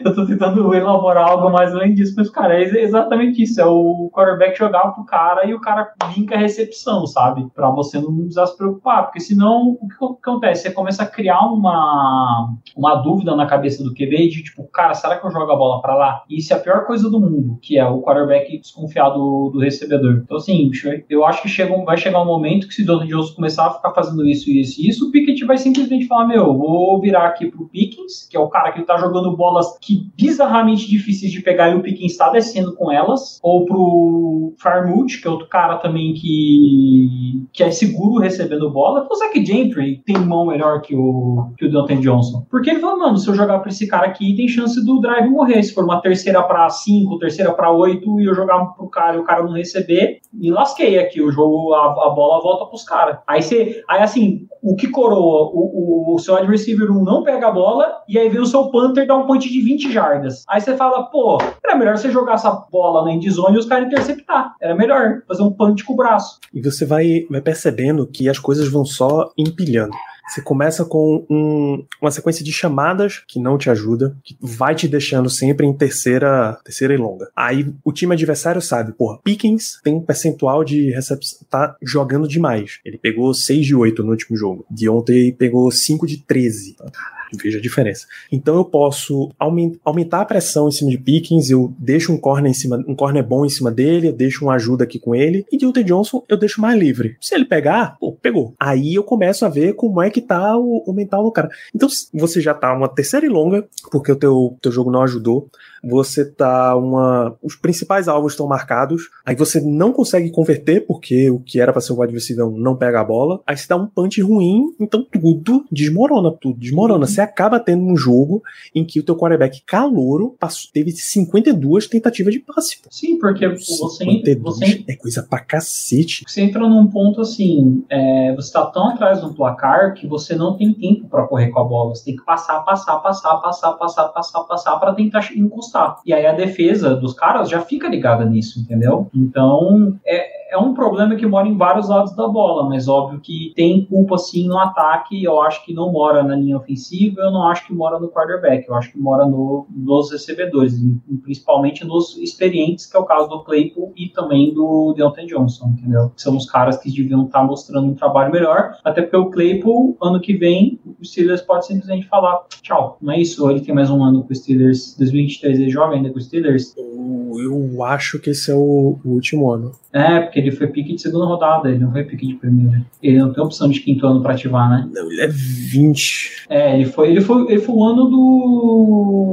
Eu tô tentando elaborar algo mais além disso, mas, cara, é exatamente isso, é o quarterback jogar pro cara e o cara vinca a recepção, sabe? Pra você não precisar se preocupar, porque senão, o que acontece? Você começa a criar uma, uma dúvida na cabeça do QB de, tipo, cara, será que eu jogo a bola pra lá? E isso é a pior coisa do mundo, que é o quarterback desconfiar do, do recebedor. Então, assim, eu acho que chega, vai chegar um momento que se o Donald Johnson começar a ficar fazendo isso, isso e isso, o Pickett vai simplesmente falar, meu, vou virar aqui pro Pickens, que é o cara que tá jogando bolas que bizarramente difíceis de pegar e o Pickens está descendo com elas, ou pro Farmouth, que é outro cara também que, que é seguro recebendo bola, o Zach Gentry tem mão melhor que o, que o Deontay Johnson. Porque ele falou, mano, se eu jogar pra esse cara aqui, tem chance do drive morrer. Se for uma terceira para cinco, terceira para oito, e eu jogar pro cara e o cara não receber, me lasquei aqui. O jogo, a, a bola volta pros caras. Aí você, aí assim, o que coroa? O, o, o seu 1 não pega a bola, e aí vem o seu punter dar um punch de 20 jardas. Aí você fala, pô, era melhor você jogar essa bola na endzone e os caras interceptar. Era melhor fazer um punch com o braço. E você vai, vai percebendo que as coisas vão só empilhando. Você começa com um, uma sequência de chamadas que não te ajuda, que vai te deixando sempre em terceira, terceira e longa. Aí o time adversário sabe, porra, Pickens tem um percentual de recepção, tá jogando demais. Ele pegou 6 de 8 no último jogo. De ontem pegou 5 de 13. Veja a diferença. Então eu posso aumentar a pressão em cima de Pickens, eu deixo um corner em cima, um corner bom em cima dele, eu deixo uma ajuda aqui com ele, e Deontay Johnson eu deixo mais livre. Se ele pegar, pô, pegou. Aí eu começo a ver como é que tá o, o mental do cara. Então você já tá uma terceira e longa, porque o teu, teu jogo não ajudou você tá uma. Os principais alvos estão marcados, aí você não consegue converter, porque o que era para ser o wide receiver não pega a bola, aí você dá um punch ruim, então tudo desmorona, tudo desmorona. Uhum. Você acaba tendo um jogo em que o teu quarterback calouro passou, teve 52 tentativas de passe. Sim, porque você, você é coisa pra cacete. Você entra num ponto assim, é, você tá tão atrás do placar que você não tem tempo para correr com a bola. Você tem que passar, passar, passar, passar, passar, passar, passar para tentar encostar e aí a defesa dos caras já fica ligada nisso, entendeu? Então, é, é um problema que mora em vários lados da bola, mas óbvio que tem culpa sim no ataque. Eu acho que não mora na linha ofensiva, eu não acho que mora no quarterback, eu acho que mora no, nos recebedores, principalmente nos experientes, que é o caso do Claypool e também do Deontay Johnson, entendeu? São os caras que deviam estar mostrando um trabalho melhor, até porque o Claypool, ano que vem, o Steelers pode simplesmente falar tchau. Não é isso, ele tem mais um ano com o Steelers, 2023 ele joga ainda com o Steelers. Eu acho que esse é o, o último ano. É, porque ele foi pique de segunda rodada, ele não foi pique de primeira. Ele não tem opção de quinto ano pra ativar, né? Não, ele é 20. É, ele foi, ele foi, ele foi o ano do.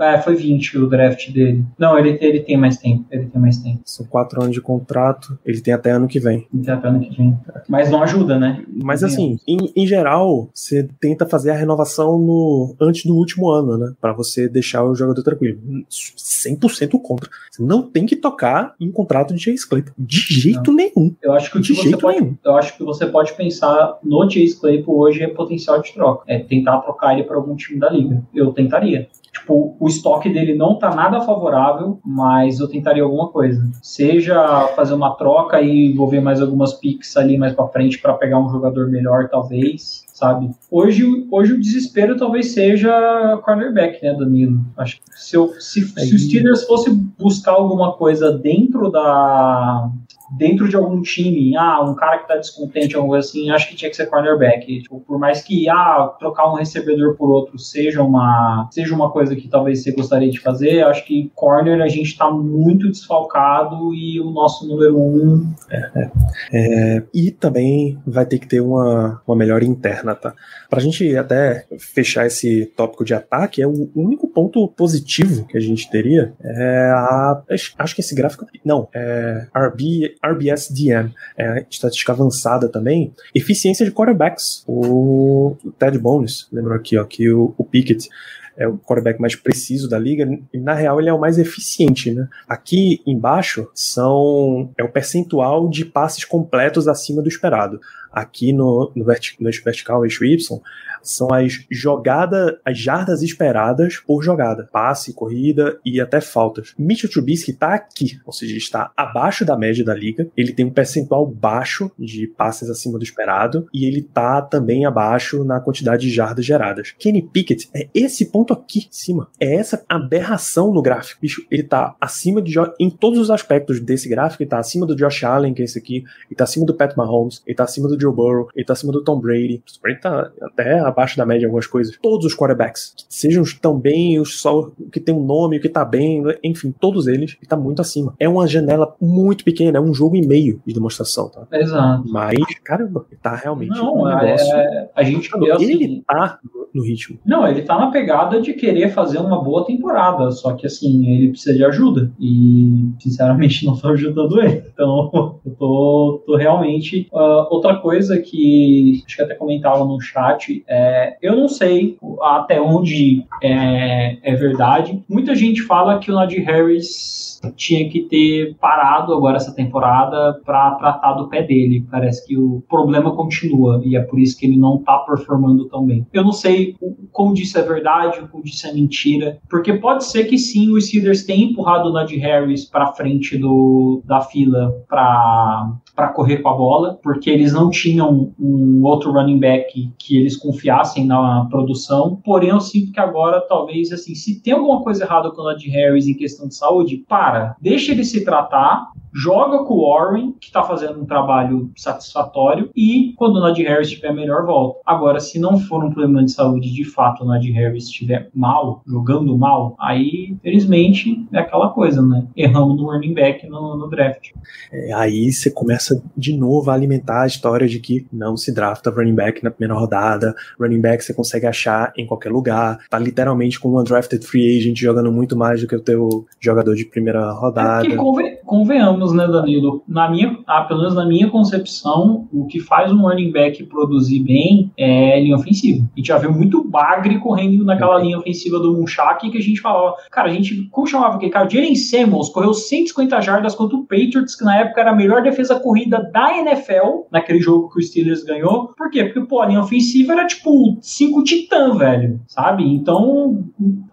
É, foi 20 o draft dele. Não, ele, ele tem mais tempo. Ele tem mais tempo. São quatro anos de contrato, ele tem até ano que vem. Ele tem até ano que vem. Mas não ajuda, né? Mas assim, em, em geral, você tenta fazer a renovação no antes do último ano, né? Pra você deixar o jogador tranquilo. 100% contra. Você não tem que tocar em contrato contrato de Chase Claypool. De jeito não. nenhum. Eu acho que o que você pode, nenhum. eu acho que você pode pensar no Chase Claypool hoje é potencial de troca. É tentar trocar ele para algum time da liga. Eu tentaria. Tipo, o estoque dele não tá nada favorável, mas eu tentaria alguma coisa. Seja fazer uma troca e envolver mais algumas picks ali mais para frente para pegar um jogador melhor, talvez sabe? Hoje, hoje o desespero talvez seja cornerback, né, Danilo? Acho que se, eu, se, se o Steelers fosse buscar alguma coisa dentro da dentro de algum time, ah, um cara que tá descontente, algo assim, acho que tinha que ser cornerback. Tipo, por mais que, ah, trocar um recebedor por outro seja uma, seja uma coisa que talvez você gostaria de fazer, acho que corner a gente tá muito desfalcado e o nosso número um... É, é. É, e também vai ter que ter uma, uma melhora interna, tá? Pra gente até fechar esse tópico de ataque, é o único ponto positivo que a gente teria é a... Acho que esse gráfico... Não, é RB RBSDM, é, estatística avançada também, eficiência de quarterbacks. O Ted Bones, lembrou aqui, ó, que o, o Pickett é o quarterback mais preciso da liga, e na real ele é o mais eficiente, né? Aqui embaixo são é o percentual de passes completos acima do esperado. Aqui no, no, verti no eixo vertical, eixo Y, são as jogadas, as jardas esperadas por jogada. Passe, corrida e até faltas. Mitchell Trubisky está aqui, ou seja, está abaixo da média da liga. Ele tem um percentual baixo de passes acima do esperado e ele está também abaixo na quantidade de jardas geradas. Kenny Pickett é esse ponto aqui em cima. É essa aberração no gráfico. Bicho, ele tá acima de em todos os aspectos desse gráfico, ele tá acima do Josh Allen, que é esse aqui, ele tá acima do Pat Mahomes, ele tá acima do Joe Burrow, ele tá acima do Tom Brady. Brady tá até abaixo da média em algumas coisas. Todos os quarterbacks, sejam os tão bem, os só que tem um nome, o que tá bem, enfim, todos eles, ele tá muito acima. É uma janela muito pequena, é um jogo e meio de demonstração, tá? Exato. Mas, caramba, ele tá realmente Não, um negócio. É, a gente vê assim, ele tá no ritmo. Não, ele tá na pegada de querer fazer uma boa temporada, só que assim, ele precisa de ajuda. E, sinceramente, não tô ajudando ele. Então, eu tô, tô realmente. Uh, outra coisa que acho que até comentava no chat é. Eu não sei até onde é, é verdade. Muita gente fala que o Najee Harris tinha que ter parado agora essa temporada para tratar do pé dele. Parece que o problema continua e é por isso que ele não tá performando tão bem. Eu não sei como disso é verdade, como disso é mentira, porque pode ser que sim, os Steelers tenham empurrado o Najee Harris para frente do, da fila para para correr com a bola, porque eles não tinham um outro running back que eles confiassem na produção. Porém, eu sinto que agora, talvez, assim, se tem alguma coisa errada com o Najee Harris em questão de saúde, para, deixa ele se tratar, joga com o Warren, que está fazendo um trabalho satisfatório, e quando o Najee Harris estiver melhor, volta. Agora, se não for um problema de saúde, de fato, o Najee Harris estiver mal, jogando mal, aí, felizmente, é aquela coisa, né? Erramos no running back no, no draft. É, aí você começa de novo a alimentar a história de que não se drafta running back na primeira rodada, running back você consegue achar em qualquer lugar, tá literalmente com um undrafted free agent jogando muito mais do que o teu jogador de primeira rodada. É conven convenhamos anos, né, Danilo? Na minha, ah, pelo menos na minha concepção, o que faz um running back produzir bem é linha ofensiva. A gente já viu muito bagre correndo naquela linha ofensiva do Munchak que a gente falava, cara, a gente, como chamava aquele cara? O Jalen Samuels correu 150 jardas contra o Patriots, que na época era a melhor defesa corrida da NFL, naquele jogo que o Steelers ganhou. Por quê? Porque, pô, a linha ofensiva era tipo cinco titã, velho, sabe? Então,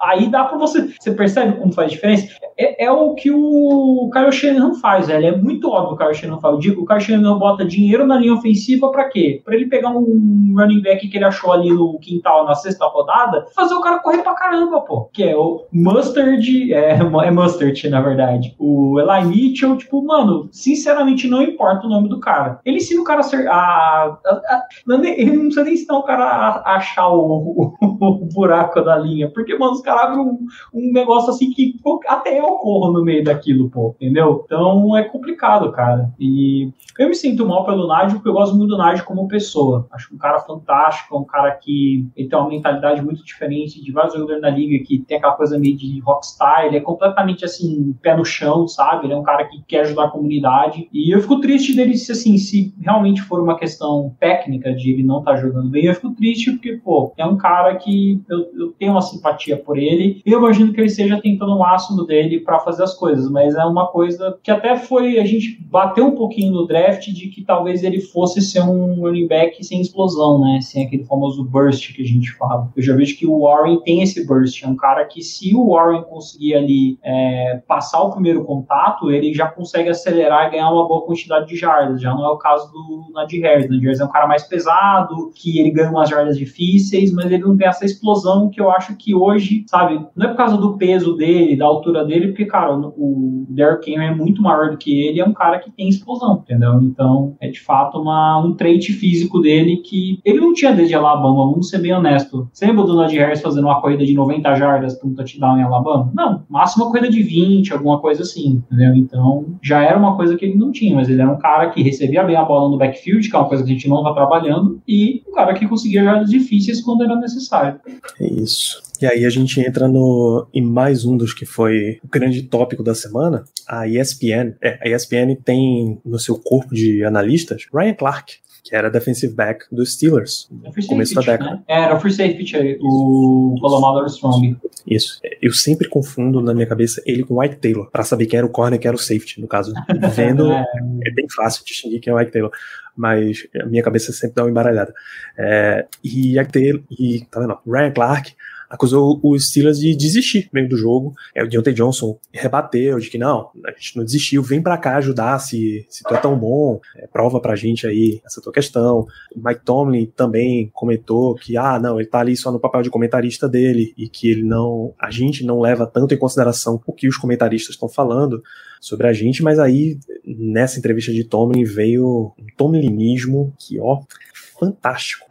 aí dá pra você, você percebe como faz diferença? É, é o que o Kyle Shanahan faz faz, velho. É muito óbvio o Kyle Shanahan fala. O Kyle Shanahan bota dinheiro na linha ofensiva pra quê? Pra ele pegar um running back que ele achou ali no quintal na sexta rodada, fazer o cara correr pra caramba, pô. Que é o Mustard, é, é Mustard, na verdade. O Eli Mitchell, tipo, mano, sinceramente não importa o nome do cara. Ele ensina o cara a ser. A, a, a, ele não precisa nem ensinar o cara a, achar o, o, o, buraco da linha. Porque, mano, os caras abrem um, um negócio assim que pô, até eu corro no meio daquilo, pô. Entendeu? Então, é complicado, cara. E eu me sinto mal pelo Nádio, porque eu gosto muito do Nádio como pessoa. Acho um cara fantástico, é um cara que ele tem uma mentalidade muito diferente de vários jogadores na liga, que tem aquela coisa meio de rockstar, ele é completamente assim, pé no chão, sabe? Ele é um cara que quer ajudar a comunidade. E eu fico triste dele se assim, se realmente for uma questão técnica de ele não estar tá jogando bem, eu fico triste porque, pô, é um cara que eu, eu tenho uma simpatia por ele. Eu imagino que ele esteja tentando o máximo dele para fazer as coisas, mas é uma coisa que até foi a gente bateu um pouquinho no draft de que talvez ele fosse ser um running back sem explosão, né? Sem aquele famoso burst que a gente fala. Eu já vejo que o Warren tem esse burst. É um cara que, se o Warren conseguir ali é, passar o primeiro contato, ele já consegue acelerar e ganhar uma boa quantidade de jardas. Já não é o caso do Nadir Harris. Nadir Harris é um cara mais pesado, que ele ganha umas jardas difíceis, mas ele não tem essa explosão que eu acho que hoje, sabe, não é por causa do peso dele, da altura dele, porque, cara, o Derrick Henry é muito maior do que ele, é um cara que tem explosão, entendeu? Então, é de fato uma, um trait físico dele que ele não tinha desde Alabama, vamos ser bem honesto. Você lembra do Najee Harris fazendo uma corrida de 90 jardas para um touchdown em Alabama? Não, máximo uma corrida de 20, alguma coisa assim, entendeu? Então, já era uma coisa que ele não tinha, mas ele era um cara que recebia bem a bola no backfield, que é uma coisa que a gente não está trabalhando, e um cara que conseguia jardas difíceis quando era necessário. É isso. E aí a gente entra no em mais um dos que foi o grande tópico da semana, a ESPN. É, a ESPN tem no seu corpo de analistas Ryan Clark, que era defensive back dos Steelers, no começo da década. Né? Era o free safety, o Colomado Strong. Isso. Eu sempre confundo na minha cabeça ele com Ike Taylor, para saber quem era o corner e quem era o safety, no caso. Vendo, é. é bem fácil distinguir quem é o Ike Taylor mas a minha cabeça sempre dá uma embaralhada. É, e, e, tá vendo? Ryan Clark acusou os Steelers de desistir meio do jogo. É, o Deontay Johnson rebateu de que não, a gente não desistiu, vem para cá ajudar se, se tu é tão bom, é, prova pra gente aí essa tua questão. O Mike Tomlin também comentou que, ah, não, ele tá ali só no papel de comentarista dele e que ele não, a gente não leva tanto em consideração o que os comentaristas estão falando sobre a gente, mas aí nessa entrevista de Tomlin veio um tomlinismo que, ó, fantástico.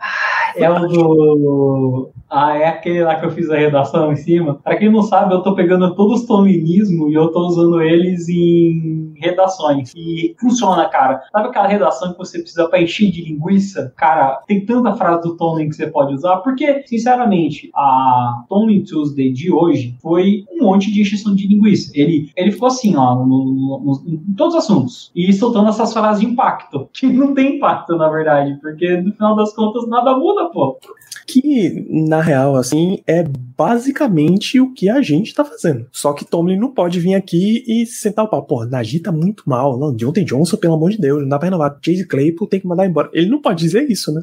É o do. Ah, é aquele lá que eu fiz a redação em cima. Pra quem não sabe, eu tô pegando todos os tominismos e eu tô usando eles em redações. E funciona, cara. Sabe aquela redação que você precisa pra encher de linguiça? Cara, tem tanta frase do Tony que você pode usar, porque, sinceramente, a Tony Tuesday de hoje foi um monte de encheção de linguiça. Ele, ele ficou assim, ó, no, no, no, em todos os assuntos. E soltando essas frases de impacto, que não tem impacto, na verdade, porque no final das contas nada muda, pô. Que, na real, assim, é basicamente o que a gente tá fazendo. Só que Tomlin não pode vir aqui e sentar o pau. Pô, Najee tá muito mal. Não, Deontay Johnson, pelo amor de Deus, não dá pra renovar. Chase Claypool tem que mandar embora. Ele não pode dizer isso, né?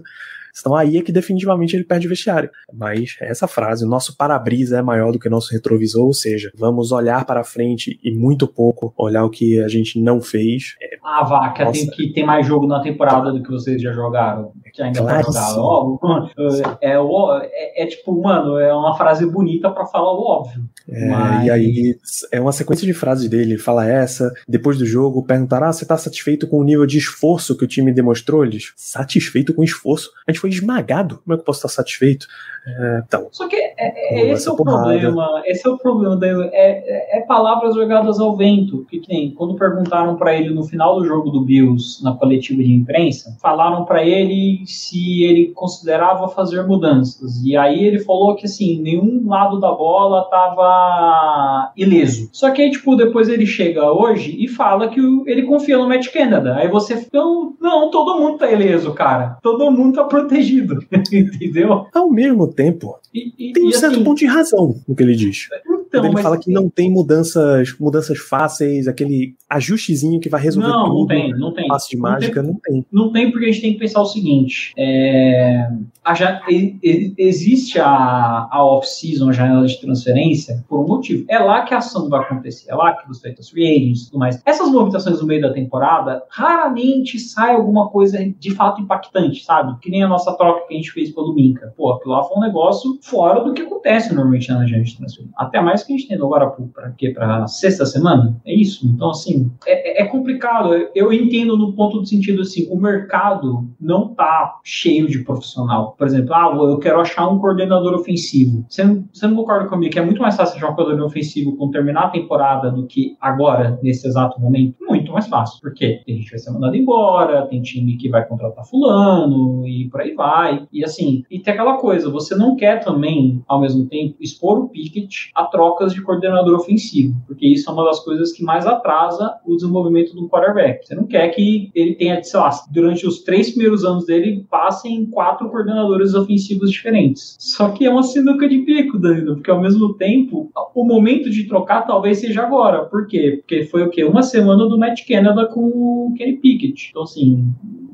Então aí é que definitivamente ele perde o vestiário. Mas essa frase, o nosso para-brisa é maior do que o nosso retrovisor, ou seja, vamos olhar para frente e muito pouco olhar o que a gente não fez. É, ah, vaca, tem que tem mais jogo na temporada do que vocês já jogaram. Que ainda claro tá jogado. É, é, é, é, tipo, mano, é uma frase bonita para falar o óbvio. É, mas... E aí é uma sequência de frases dele. Ele fala essa, depois do jogo, perguntar: ah, você tá satisfeito com o nível de esforço que o time demonstrou? Eles, satisfeito com o esforço? A gente foi esmagado. Como é que eu posso estar satisfeito? É, então, Só que é, é esse é o porrada. problema. Esse é o problema dele. É, é, palavras jogadas ao vento. Que nem quando perguntaram para ele no final do jogo do Bills, na coletiva de imprensa, falaram para ele se ele considerava fazer mudanças. E aí ele falou que assim, nenhum lado da bola tava ileso. Só que aí, tipo, depois ele chega hoje e fala que ele confia no Matt Canada. Aí você fica, não, não, todo mundo tá ileso, cara. Todo mundo tá protegido. Entendeu? Ao mesmo tempo, e, e, tem um certo assim, ponto de razão no que ele diz. Então, ele fala que não tem mudanças, mudanças fáceis, aquele ajustezinho que vai resolver não, tudo. Não, tem, não tem. Passo de não mágica, tem, não tem. Não tem porque a gente tem que pensar o seguinte: é, a, existe a, a off-season, a janela de transferência, por um motivo. É lá que a ação vai acontecer, é lá que você vai ter os free agents e tudo mais. Essas movimentações no meio da temporada, raramente sai alguma coisa de fato impactante, sabe? Que nem a nossa troca que a gente fez pelo Minca. Pô, aquilo lá foi um negócio fora do que acontece normalmente na janela de transferência. Até mais que a gente tem agora para quê? Para sexta semana? É isso? Então, assim, é, é, complicado. Eu entendo no ponto do sentido assim, o mercado não tá cheio de profissional. Por exemplo, ah, eu quero achar um coordenador ofensivo. Você não, você não concorda comigo que é muito mais fácil achar um coordenador ofensivo quando terminar a temporada do que agora, nesse exato momento? Muito mais fácil. Porque tem gente que vai ser mandado embora, tem time que vai contratar fulano e por aí vai. E assim, e tem aquela coisa, você não quer também, ao mesmo tempo, expor o Pickett a troca trocas de coordenador ofensivo, porque isso é uma das coisas que mais atrasa o desenvolvimento do quarterback. Você não quer que ele tenha, sei lá, durante os três primeiros anos dele, passem quatro coordenadores ofensivos diferentes. Só que é uma sinuca de bico, Danilo, porque ao mesmo tempo, o momento de trocar talvez seja agora. Por quê? Porque foi o quê? Uma semana do Matt Canada com o Kenny Pickett. Então, assim,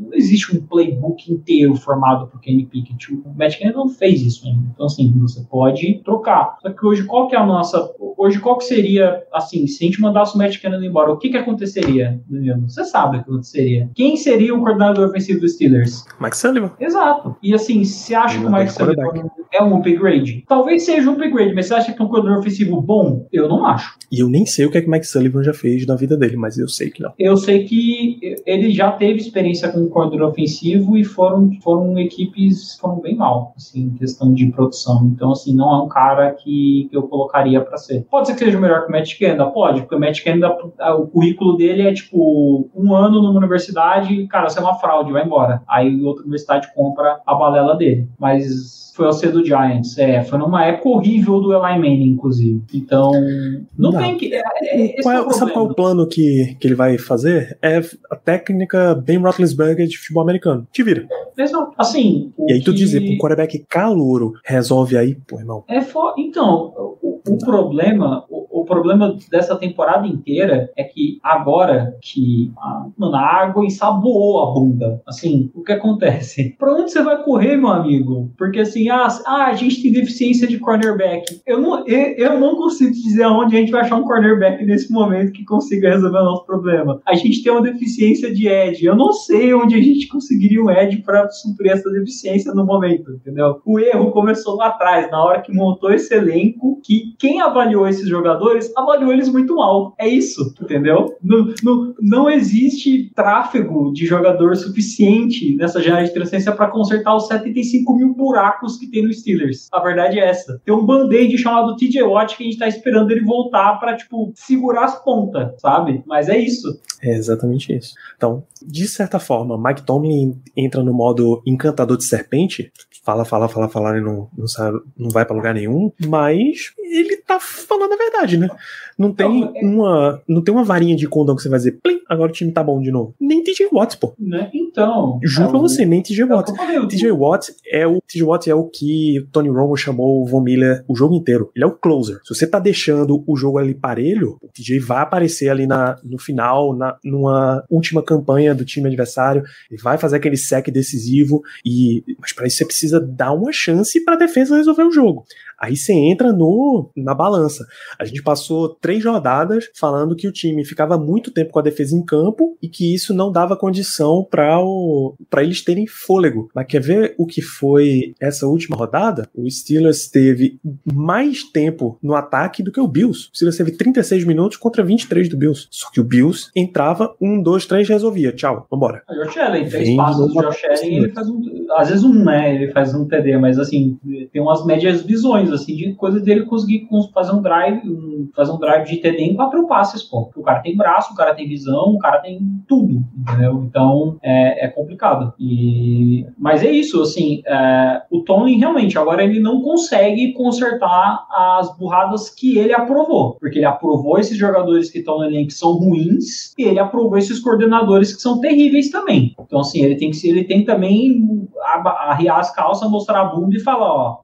não existe um playbook inteiro formado por Kenny Pickett. O Matt Canada não fez isso ainda. Então, assim, você pode trocar. Só que hoje, qual que é a nossa... Hoje, qual que seria, assim, se a gente mandasse o Matt Canada embora, o que que aconteceria, Danilo? Você sabe o que aconteceria. Quem seria o coordenador ofensivo dos Steelers? Mike Sullivan. Exato. E, assim, você acha que o Mike Sullivan é um upgrade? Talvez seja um upgrade, mas você acha que é um coordenador ofensivo bom? Eu não acho. E eu nem sei o que é que Mike Sullivan já fez na vida dele, mas eu sei que não. Eu sei que ele já teve experiência com coordenador ofensivo e foram, foram equipes foram bem mal, assim, em questão de produção. Então, assim, não é um cara que, que eu colocaria para ser. Pode ser que seja melhor que o Matt Canada? Pode, porque o Matt Canada, o currículo dele é tipo um ano numa universidade, cara, você é uma fraude, vai embora. Aí outra universidade compra a balela dele. Mas Foi ao C do Giants. É, foi numa época horrível do Eli Manning, inclusive. Então, não, não. tem que. É, é, qual é, é sabe qual é o plano que, que ele vai fazer? É a técnica Ben Roethlisberger de futebol americano. Te vira. Exato. Assim. E aí tu que... dizer um quarterback calouro resolve aí, pô, irmão. É fo... Então, o, o problema, o, o, problema dessa temporada inteira é que agora que a, mano, a água ensaboou a bunda. Assim, o que acontece? Pra onde você vai correr, meu amigo? Porque assim, ah, ah a gente tem deficiência de cornerback. Eu não, eu, eu não consigo dizer aonde a gente vai achar um cornerback nesse momento que consiga resolver o nosso problema. A gente tem uma deficiência de edge. Eu não sei onde a gente conseguiria um edge para suprir essa deficiência no momento, entendeu? O erro começou lá atrás, na hora que montou esse elenco, que quem avaliou esses jogadores avaliou eles muito mal. É isso, entendeu? Não, não, não existe tráfego de jogador suficiente nessa janela de transferência para consertar os 75 mil buracos que tem no Steelers. A verdade é essa. Tem um band-aid chamado TJ Watt que a gente tá esperando ele voltar para tipo, segurar as pontas, sabe? Mas é isso. É exatamente isso. Então, de certa forma, Mike Tomlin entra no modo encantador de serpente, fala, fala, fala, fala e não, não, sabe, não vai para lugar nenhum, mas ele tá falando a verdade, né? Não tem é- uma, não tem uma varinha de condão que você vai dizer, plim, agora o time tá bom de novo. Nem TJ Watts, pô. Né? Então. Juro é pra você, nem TJ é Watts. TJ Watts é o TJ Watts é o que Tony Romo chamou o Von Miller o jogo inteiro. Ele é o closer. Se você tá deixando o jogo ali parelho, o TJ vai aparecer ali na, no final, na, numa última campanha do time adversário, e vai fazer aquele sec decisivo e mas para isso você precisa dar uma chance para a defesa resolver o jogo. Aí você entra no na balança. A gente passou três rodadas falando que o time ficava muito tempo com a defesa em campo e que isso não dava condição para eles terem fôlego. Mas quer ver o que foi essa última rodada? O Steelers teve mais tempo no ataque do que o Bills. O Steelers teve 36 minutos contra 23 do Bills. Só que o Bills entrava, um, dois, três, resolvia. Tchau, vambora. O Josh Allen, três passos do Josh Allen, ele faz um, às vezes um, né? Ele faz um TD, mas assim, tem umas médias visões assim, de coisa dele conseguir fazer um drive, um, fazer um drive de TD em quatro passes, pô. O cara tem braço, o cara tem visão, o cara tem tudo, entendeu? Então é, é complicado. E, mas é isso, assim, é, o Tony realmente agora ele não consegue consertar as burradas que ele aprovou, porque ele aprovou esses jogadores que estão no elenco que são ruins e ele aprovou esses coordenadores que são terríveis também. Então assim, ele tem que ele tem também arriar as calças, mostrar a bunda e falar, ó,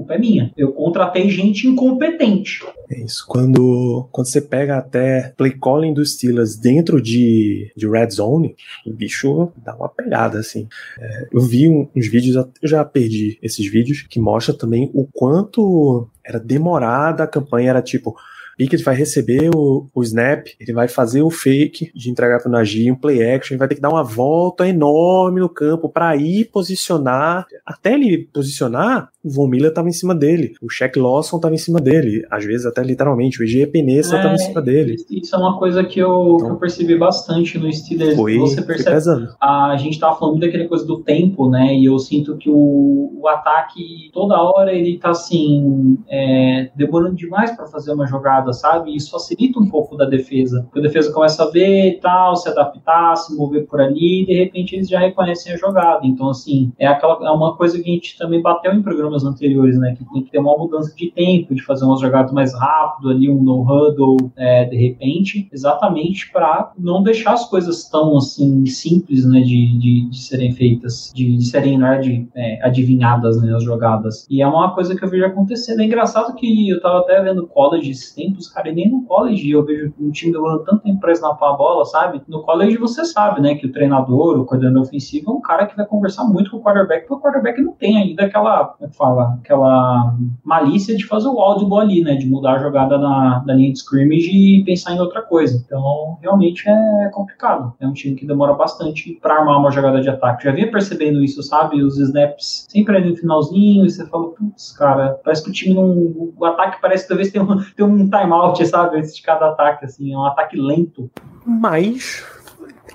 culpa é minha. Eu contratei gente incompetente. É isso. Quando, quando você pega até play calling dos Steelers dentro de, de red zone, o bicho dá uma pegada, assim. É, eu vi um, uns vídeos, eu já perdi esses vídeos, que mostra também o quanto era demorada a campanha, era tipo, Pickett vai receber o, o snap, ele vai fazer o fake de entregar para o Najee, um play action, ele vai ter que dar uma volta enorme no campo para ir posicionar. Até ele posicionar, o Von Miller estava em cima dele, o Shaq Lawson estava em cima dele, às vezes até literalmente, o EG Penessa estava é, em cima dele. Isso é uma coisa que eu, então, que eu percebi bastante no Steelers. Foi, você percebe, foi a gente estava falando daquela coisa do tempo, né? E eu sinto que o, o ataque toda hora ele tá assim é, demorando demais para fazer uma jogada jogada, sabe? Isso facilita um pouco da defesa. Porque a defesa começa a ver e tal, se adaptar, se mover por ali, e de repente eles já reconhecem a jogada. Então, assim, é, aquela, é uma coisa que a gente também bateu em programas anteriores, né? Que tem que ter uma mudança de tempo, de fazer umas jogadas mais rápido ali, um no-huddle, é, de repente, exatamente para não deixar as coisas tão, assim, simples, né? De, de, de serem feitas, de, de serem, né, de, é, adivinhadas, né? As jogadas. E é uma coisa que eu vejo acontecendo. É engraçado que eu tava até vendo college esses tempos, tempos, cara, e nem no college eu vejo um time demorando tanto tempo pra snapar a bola, sabe? No college você sabe, né, que o treinador, o coordenador ofensivo é um cara que vai conversar muito com o quarterback, porque o quarterback não tem ainda aquela, como é que fala, aquela malícia de fazer o audible ali, né, de mudar a jogada na, linha de scrimmage e pensar em outra coisa. Então, realmente é complicado. É um time que demora bastante para armar uma jogada de ataque. Já vinha percebendo isso, sabe? Os snaps sempre ali no finalzinho, e você fala, putz, cara, parece que o time não. O ataque parece que talvez tenha um, tem um time timeout, sabe? Antes de cada ataque, assim, é um ataque lento. Mas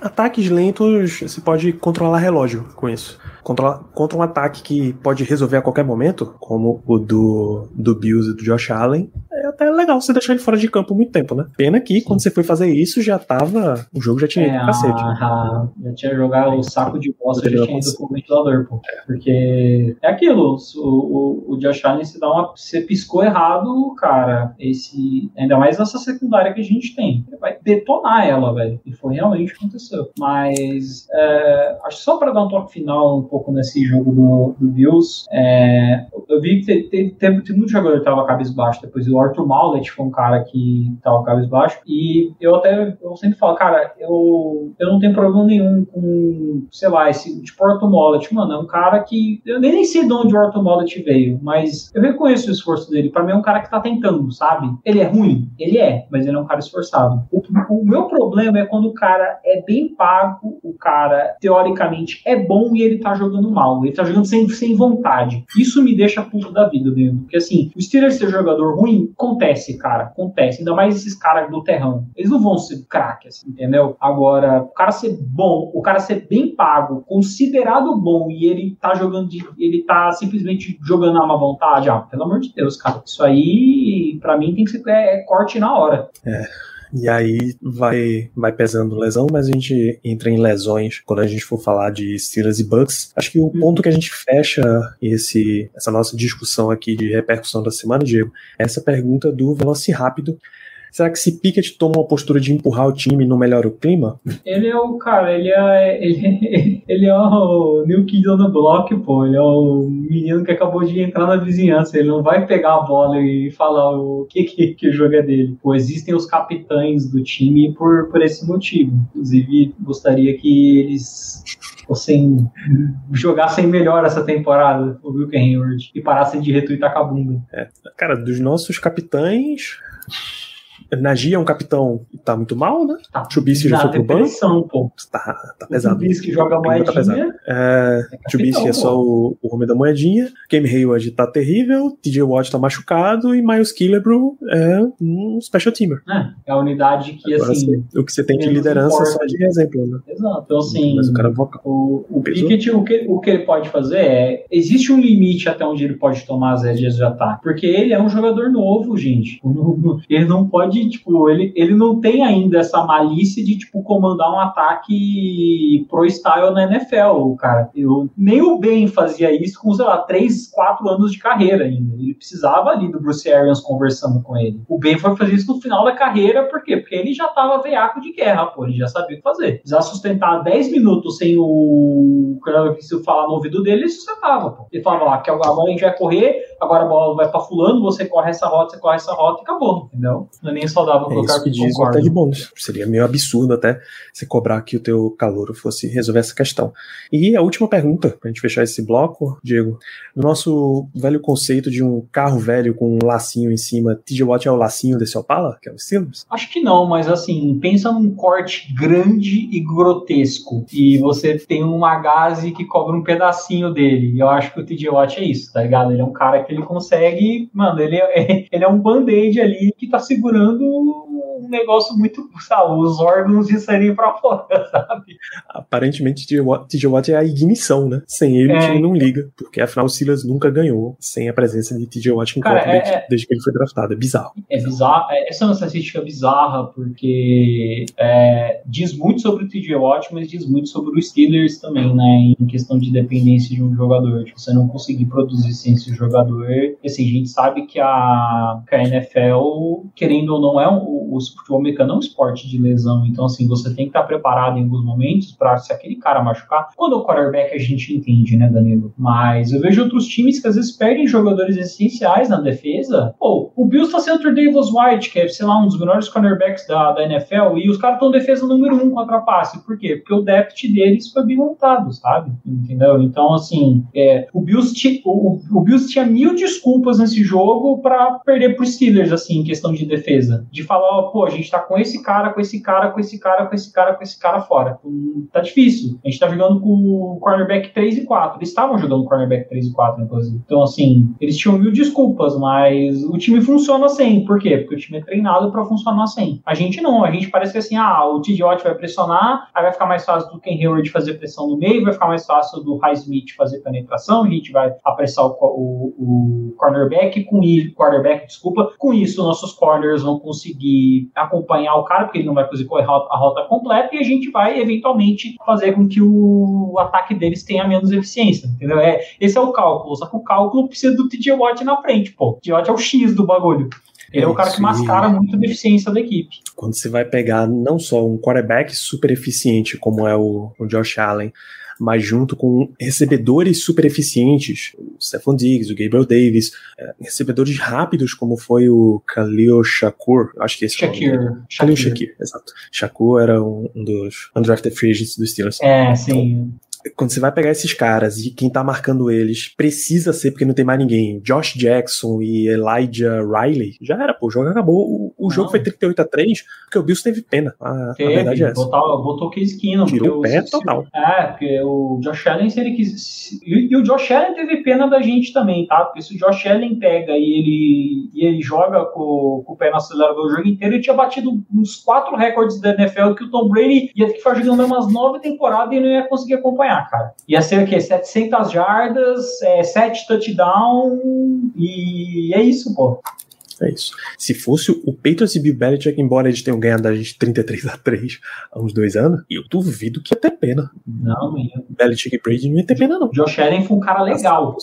ataques lentos você pode controlar relógio com isso. Controla, contra um ataque que pode resolver a qualquer momento, como o do, do Bills e do Josh Allen, é até legal você deixar ele fora de campo muito tempo, né? Pena que quando você foi fazer isso, já tava. O jogo já tinha ido É, pro cacete. a- já tinha jogado o saco de bosta, já tinha ido pro ventilador, pô. Porque é aquilo, o, o, o Josh Allen se dá uma. Você piscou errado, cara. Esse. Ainda mais nessa secundária que a gente tem. Ele vai detonar ela, velho. E foi realmente o que aconteceu. Mas é, acho só pra dar um toque final um pouco nesse jogo do, do Bills. é, eu vi que teve, teve, muito jogador que tava cabisbaixo depois. O Arthur Maulet foi um cara que tava cabisbaixo. E eu até eu sempre falo, cara, eu, eu não tenho problema nenhum com, sei lá, esse tipo Arthur Maulet. Mano, é um cara que. Eu nem sei de onde o Arthur Maulet veio, mas eu reconheço o esforço dele. Pra mim é um cara que tá tentando, sabe? Ele é ruim? Ele é, mas ele é um cara esforçado. O, o meu problema é quando o cara é bem pago, o cara, teoricamente, é bom e ele tá jogando mal. Ele tá jogando sem, sem vontade. Isso me deixa puto da vida mesmo. Porque assim, o Steelers ser jogador ruim, acontece, cara. Acontece. Ainda mais esses caras do terrão. Eles não vão ser craque, assim, entendeu? Agora, o cara ser bom, o cara ser bem pago, considerado bom e ele tá jogando de. ele tá simplesmente jogando à má vontade, ah, pelo amor de Deus, cara. Isso aí, pra mim, tem que ser é, é corte na hora. E aí vai, vai pesando lesão, mas a gente entra em lesões quando a gente for falar de Steelers e Bucks. Acho que o ponto que a gente fecha esse, essa nossa discussão aqui de repercussão da semana, Diego, é essa pergunta do Velociraptor. Será que se Pickett toma uma postura de empurrar o time não melhora o clima? Ele é o cara, ele é. Ele, ele é o New Kid on the Block, pô. Ele é o menino que acabou de entrar na vizinhança. Ele não vai pegar a bola e falar o que, que, que o jogo é dele. Pô, existem os capitães do time por, por esse motivo. Inclusive, gostaria que eles fossem jogassem melhor essa temporada, o Wilker Hayward, e parassem de retweetar com a bunda. Cara, dos nossos capitães. Nagy é um capitão que tá muito mal, né? Tá, Trubisky já foi pro banco. pô. Tá, tá pesado. O Trubisky joga O tá moedinha. É, capitão, Trubisky é só o, o homem da moedinha. Cam Hayward tá terrível. TJ Watt tá machucado. E Miles Killebrew é um special teamer. É, é a unidade que, Agora, assim. o que você tem de liderança é só de exemplo, né? Exato. Então, assim. Mas o cara é vocal. O, o Pesou? Pickett, o que, o que ele pode fazer é. Existe um limite até onde ele pode tomar as rédeas de ataque. Porque ele é um jogador novo, gente. Ele não pode, tipo, ele, ele não tem ainda essa malícia de, tipo, comandar um ataque pro style na NFL, cara. Eu, nem o Ben fazia isso com, sei lá, 3, 4 anos de carreira ainda. Ele precisava ali do Bruce Arians conversando com ele. O Ben foi fazer isso no final da carreira, por quê? Porque ele já tava veiaco de guerra, pô. Ele já sabia o que fazer. Precisava sustentar 10 minutos sem o. Se eu falar no ouvido dele, ele sustentava, pô. Ele falava lá, que agora a gente vai correr, agora a bola vai pra fulano, você corre essa rota, você corre essa rota e acabou, entendeu? Não é nem saudável É colocar isso que diz o concordo. Ted Bônus. Seria meio absurdo até você cobrar que o teu calouro fosse resolver essa questão. E a última pergunta, pra gente fechar esse bloco, Diego. No nosso velho conceito de um carro velho com um lacinho em cima, TJ Watt é o lacinho desse Opala, que é o Steelers? Acho que não, mas assim, pensa num corte grande e grotesco. E você tem uma gaze que cobra um pedacinho dele. E eu acho que o TJ Watt é isso, tá ligado? Ele é um cara que ele consegue. Mano, ele é, ele é um band-aid ali que tá segurando um negócio muito. Sabe, os órgãos de saírem pra fora, sabe? Aparentemente, TJ Watt, é a ignição, né? Sem ele, o É. time não liga. Porque afinal o Steelers nunca ganhou sem a presença de TJ Watt em Cara, é- desde, é- desde que ele foi draftado. É bizarro. É bizarro. é- Essa é uma estatística bizarra, porque é, diz muito sobre o TJ Watt, mas diz muito sobre os Steelers também, né? Em questão de dependência de um jogador. Tipo, você não conseguir produzir sem esse jogador. E, Assim, a gente sabe que a, que a NFL, querendo ou não, é um, o, o futebol americano é um esporte de lesão. Então, assim, você tem que estar preparado em alguns momentos para se aquele cara machucar. Quando é o quarterback, a gente entende, né, Danilo? Mas eu vejo outros times que às vezes perdem jogadores essenciais na defesa. Pô, o Bills tá sem o Davis White, que é, sei lá, um dos melhores cornerbacks da, da NFL, e os caras estão defesa número um contra passe. Por quê? Porque o depth deles foi bem montado, sabe? Entendeu? Então, assim, é, o, Bills ti- o, o Bills tinha mil desculpas nesse jogo para perder pro Steelers, assim, em questão de defesa. De falar, pô, a gente tá com esse cara, com esse cara, com esse cara, com esse cara, com esse cara fora. Tá difícil. A gente tá jogando com o cornerback 3 e 4. Eles estavam jogando com o cornerback 3 e 4, inclusive. Então, assim, eles tinham mil desculpas, mas o time funciona sem. Por quê? Porque o time é treinado para funcionar sem. A gente não. A gente parece que assim, ah, o T.J. vai pressionar, aí vai ficar mais fácil do Ken Hayward fazer pressão no meio, vai ficar mais fácil do High Smith fazer penetração, a gente vai apressar o, o, o cornerback com isso, quarterback, desculpa, com isso nossos corners vão conseguir acompanhar o cara, porque ele não vai conseguir correr a rota completa, e a gente vai eventualmente fazer com que o, ataque deles tenha menos eficiência, entendeu? É, esse é o cálculo, só que o cálculo precisa do TJ Watt na frente, pô. O TJ Watt é o X do bagulho. Ele é, é o cara que mascara muito a deficiência da equipe. Quando você vai pegar não só um quarterback super eficiente, como é o, o Josh Allen, mas junto com recebedores super eficientes, o Stephon Diggs, o Gabriel Davis, é, recebedores rápidos como foi o Khalil Shakur, acho que esse Shakir. É o Khalil Shakir, exato. Shakur era um, um dos undrafted free agents dos Steelers. É, sim. Quando você vai pegar esses caras e quem tá marcando eles precisa ser porque não tem mais ninguém. Josh Jackson e Elijah Riley, já era, pô, o jogo acabou. O, o jogo foi 38 a 3 porque o Bills teve pena. A, teve, a verdade é essa. Botou, Case Keenum. Tirou o pé total. É, porque o Josh Allen, se ele quis. E, e, o Josh Allen teve pena da gente também, tá? Porque se o Josh Allen pega e ele, e ele joga com, com o pé no acelerador o jogo inteiro, ele tinha batido uns quatro recordes da NFL que o Tom Brady ia ter que ficar jogando umas nove temporadas e não ia conseguir acompanhar cara. Ia ser o quê? 700 jardas, é, 7 touchdown e é isso, pô. É isso. Se fosse o Patriots e Bill Belichick, embora eles tenham ganhado a gente 33 a 3 há uns dois anos, eu duvido que ia ter pena. Não, não ia. Belichick e Brady não ia ter pena, não. Josh Allen foi um cara legal.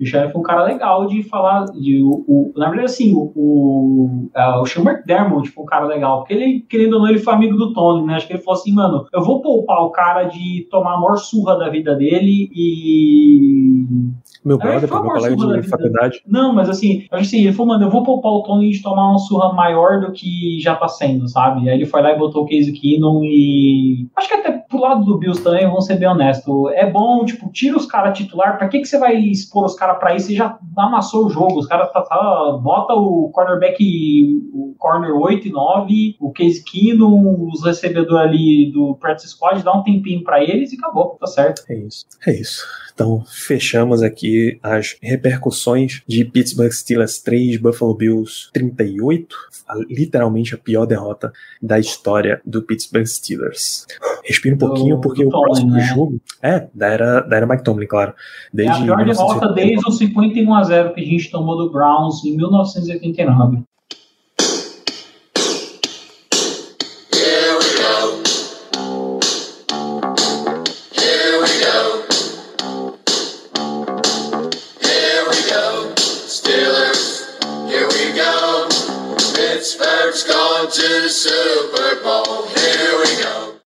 Josh Allen foi um cara legal de falar. De, o, o na verdade, assim, o, o, uh, o Sean McDermott foi um cara legal. Porque ele, querendo ou não, ele foi amigo do Tony, né? Acho que ele falou assim, mano, eu vou poupar o cara de tomar a maior surra da vida dele e. Meu brother, meu colega de faculdade. Não, mas assim, acho assim, ele falou, mano, eu vou poupar o Tony de tomar uma surra maior do que já tá sendo, sabe? Aí ele foi lá e botou o Case Keenum e. Acho que até pro lado do Bills também, vamos ser bem honesto. É bom, tipo, tira os caras titular. Pra que, que você vai expor os caras pra isso? Você já amassou o jogo. Os caras tá, tá, bota o cornerback, o corner 8 e 9, o Case Keenum, os recebedores ali do practice squad, dá um tempinho pra eles e acabou, tá certo. É isso. É isso. Então, fechamos aqui as repercussões de Pittsburgh Steelers 3, Buffalo Bills 38, literalmente a pior derrota da história do Pittsburgh Steelers. Respira um pouquinho, porque o próximo né? jogo é da era, da era Mike Tomlin, claro. Desde é a pior derrota desde o 51 a 0 que a gente tomou do Browns em 1989. To the Super Bowl.